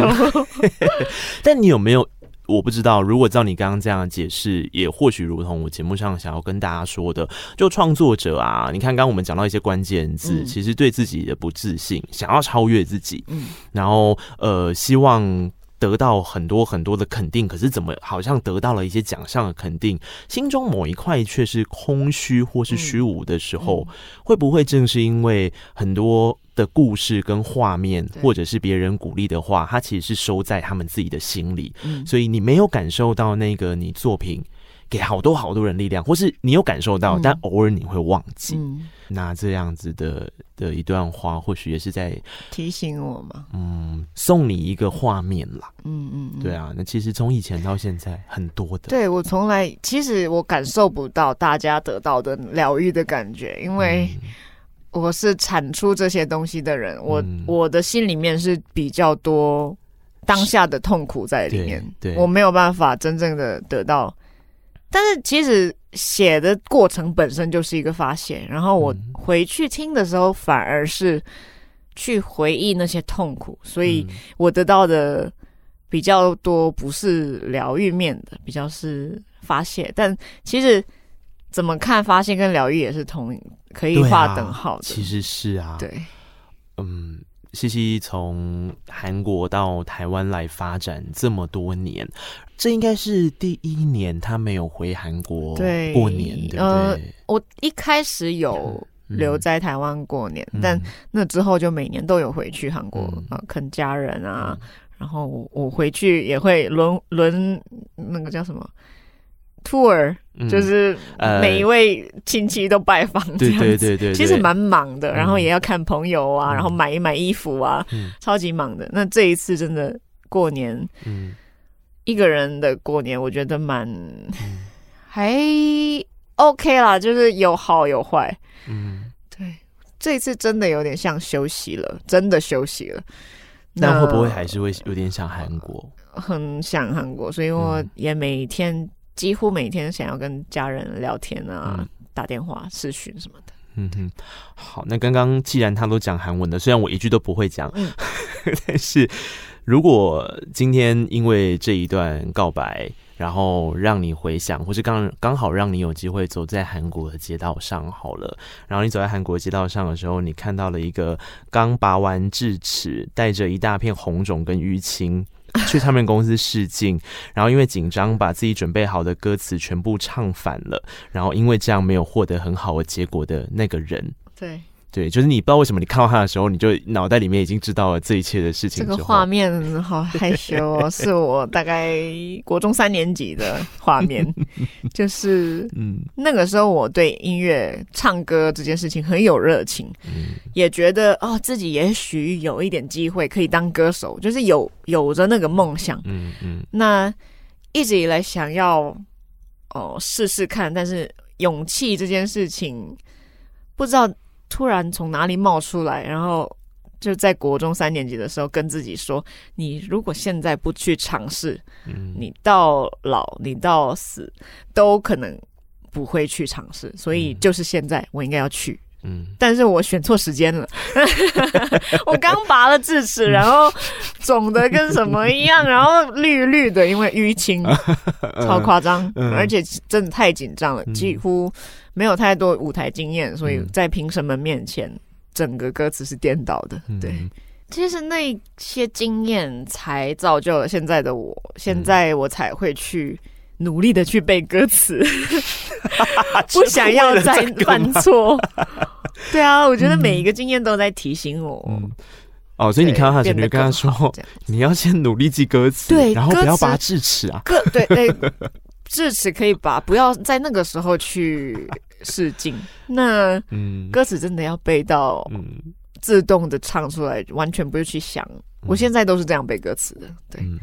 但你有没有？我不知道，如果照你刚刚这样的解释，也或许如同我节目上想要跟大家说的，就创作者啊，你看刚刚我们讲到一些关键字，嗯、其实对自己的不自信，想要超越自己，嗯，然后呃，希望得到很多很多的肯定，可是怎么好像得到了一些奖项的肯定，心中某一块却是空虚或是虚无的时候，嗯嗯、会不会正是因为很多？的故事跟画面，或者是别人鼓励的话，它其实是收在他们自己的心里，嗯，所以你没有感受到那个你作品给好多好多人力量，或是你有感受到，但偶尔你会忘记。嗯，那这样子的的一段话，或许也是在提醒我嘛，嗯，送你一个画面啦。嗯嗯，嗯，对啊，那其实从以前到现在，很多的。对，我从来其实我感受不到大家得到的疗愈的感觉，因为。嗯我是产出这些东西的人，我、嗯、我的心里面是比较多当下的痛苦在里面，对，对，我没有办法真正的得到。但是其实写的过程本身就是一个发泄，然后我回去听的时候反而是去回忆那些痛苦，所以我得到的比较多不是疗愈面的，比较是发泄。但其实怎么看发现跟疗愈也是同。可以划等号的，其实是啊。对，嗯，西西从韩国到台湾来发展这么多年，这应该是第一年他没有回韩国过年，对，对，对，呃，我一开始有留在台湾过年，嗯，但那之后就每年都有回去韩国啊，嗯，看家人啊，嗯，然后我我回去也会轮轮那个叫什么？tour、嗯、就是每一位亲戚都拜访，对对对对，其实蛮忙的，然后也要看朋友啊，嗯、然后买一买衣服啊，嗯、超级忙的。那这一次真的过年，嗯，一个人的过年，我觉得蛮、嗯、还 OK 啦，就是有好有坏，嗯，对，这一次真的有点像休息了，真的休息了。那会不会还是会有点想韩国？很想韩国，所以我也每天。几乎每天想要跟家人聊天啊，嗯、打电话、视讯什么的。嗯哼，好，那刚刚既然他都讲韩文的，虽然我一句都不会讲，嗯、但是如果今天因为这一段告白，然后让你回想，或是刚刚好让你有机会走在韩国的街道上，好了，然后你走在韩国街道上的时候，你看到了一个刚拔完智齿、带着一大片红肿跟淤青。去唱片公司试镜，然后因为紧张，把自己准备好的歌词全部唱反了，然后因为这样没有获得很好的结果的那个人，对，对，就是你不知道为什么你看到他的时候，你就脑袋里面已经知道了这一切的事情。这个画面好害羞哦，是我大概国中三年级的画面，就是嗯，那个时候我对音乐、唱歌这件事情很有热情，嗯，也觉得哦自己也许有一点机会可以当歌手，就是有有着那个梦想，嗯嗯，那一直以来想要哦试试看，但是勇气这件事情不知道。突然从哪里冒出来，然后就在国中三年级的时候跟自己说：“你如果现在不去尝试，嗯，你到老你到死都可能不会去尝试。所以就是现在，我应该要去。嗯，但是我选错时间了。我刚拔了智齿，然后肿的跟什么一样，然后绿绿的，因为淤青，超夸张，而且真的太紧张了，几乎。”没有太多舞台经验，所以在评审们面前，嗯、整个歌词是颠倒的。对，嗯、其实那些经验才造就了现在的我，现在我才会去努力的去背歌词，不想要再犯错。对啊，我觉得每一个经验都在提醒我。嗯、哦，所以你看到他前面跟他说，你要先努力记歌词，对，然后不要拔智齿啊。歌对对。智齿 可以拔，不要在那个时候去试镜。那歌词真的要背到自动的唱出来，完全不用去想。我现在都是这样背歌词的。对，嗯、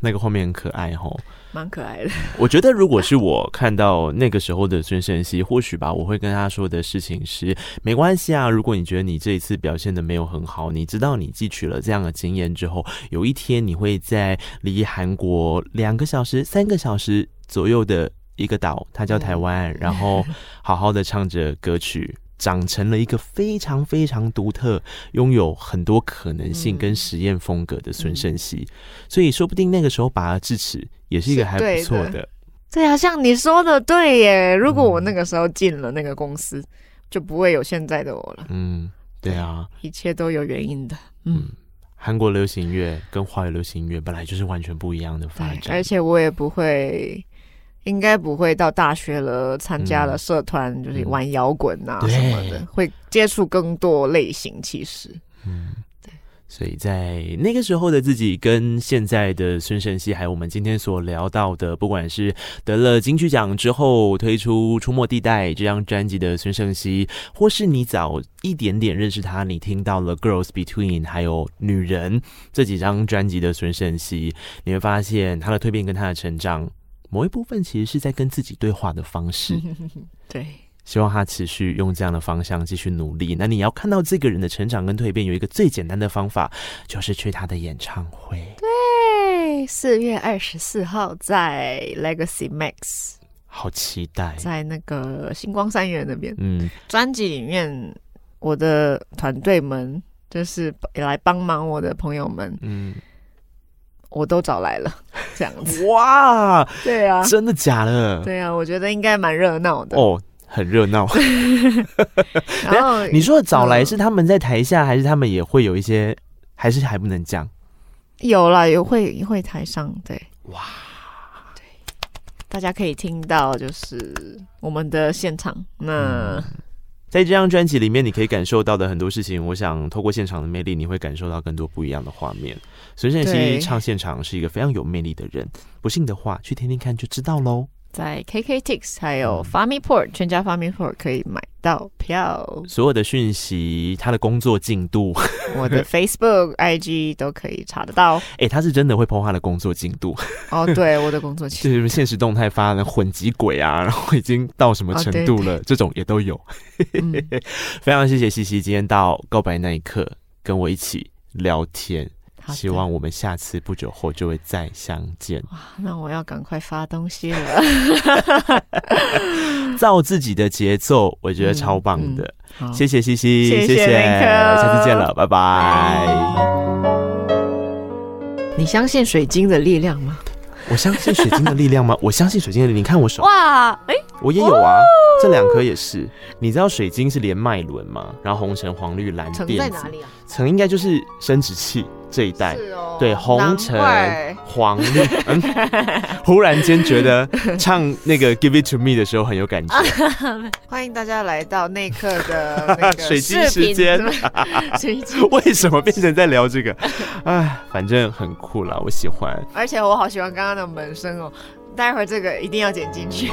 那个画面很可爱吼，蛮可爱的。我觉得如果是我看到那个时候的孙盛熙，或许吧，我会跟他说的事情是：没关系啊，如果你觉得你这一次表现的没有很好，你知道你汲取了这样的经验之后，有一天你会在离韩国两个小时、三个小时。左右的一个岛，它叫台湾，然后好好的唱着歌曲，长成了一个非常非常独特、拥有很多可能性跟实验风格的孙盛熙，所以说不定那个时候拔了智齿也是一个还不错的，的。对啊，像你说的对耶，如果我那个时候进了那个公司，就不会有现在的我了。嗯，对啊，一切都有原因的。嗯。韩国流行乐跟华语流行乐本来就是完全不一样的发展，而且我也不会。应该不会到大学了，参加了社团，嗯、就是玩摇滚啊什么的，对会接触更多类型。其实，嗯，对。所以在那个时候的自己，跟现在的孙胜熙，还有我们今天所聊到的，不管是得了金曲奖之后推出《出没地带》这张专辑的孙胜熙，或是你早一点点认识他，你听到了《Girls Between》还有《女人》这几张专辑的孙胜熙，你会发现他的蜕变跟他的成长。某一部分其实是在跟自己对话的方式，对，希望他持续用这样的方向继续努力。那你要看到这个人的成长跟蜕变，有一个最简单的方法，就是去他的演唱会。对，四月二十四号在 Legacy Max，好期待，在那个星光三元那边。嗯，专辑里面我的团队们就是来帮忙我的朋友们，嗯。我都找来了，这样子哇，对啊，真的假的？对啊，我觉得应该蛮热闹的哦，很热闹。然后你说的找来是他们在台下，还是他们也会有一些，还是还不能讲？有啦，有会会台上，对，哇，对，大家可以听到就是我们的现场那。嗯在这张专辑里面，你可以感受到的很多事情，我想透过现场的魅力，你会感受到更多不一样的画面。孙盛熙唱现场是一个非常有魅力的人，不信的话去听听看就知道喽。在 KKTIX 还有 FamiPort、嗯、全家 FamiPort 可以买到票。所有的讯息，他的工作进度，我的 Facebook、IG 都可以查得到。哎、欸，他是真的会 po 他的工作进度。哦，对，我的工作进度就是现实动态发的混迹鬼啊，然后已经到什么程度了，这种也都有。嗯、非常谢谢西西今天到告白那一刻跟我一起聊天。希望我们下次不久后就会再相见。哇，那我要赶快发东西了，照自己的节奏，我觉得超棒的。嗯嗯、谢谢西西，谢谢，下次见了，拜拜。你相信水晶的力量吗？我相信水晶的力量吗？我相信水晶的力量。你看我手，哇，哎、欸，我也有啊，哦、这两颗也是。你知道水晶是连脉轮吗？然后红橙黄绿蓝靛在哪里啊？橙应该就是生殖器。这一代，哦，对，红橙黄绿，嗯，忽然间觉得唱那个 Give It To Me 的时候很有感觉。欢迎大家来到内克的那个 水晶时间。水晶为什么变成在聊这个？哎，反正很酷啦，我喜欢。而且我好喜欢刚刚的门声哦，待会儿这个一定要剪进去。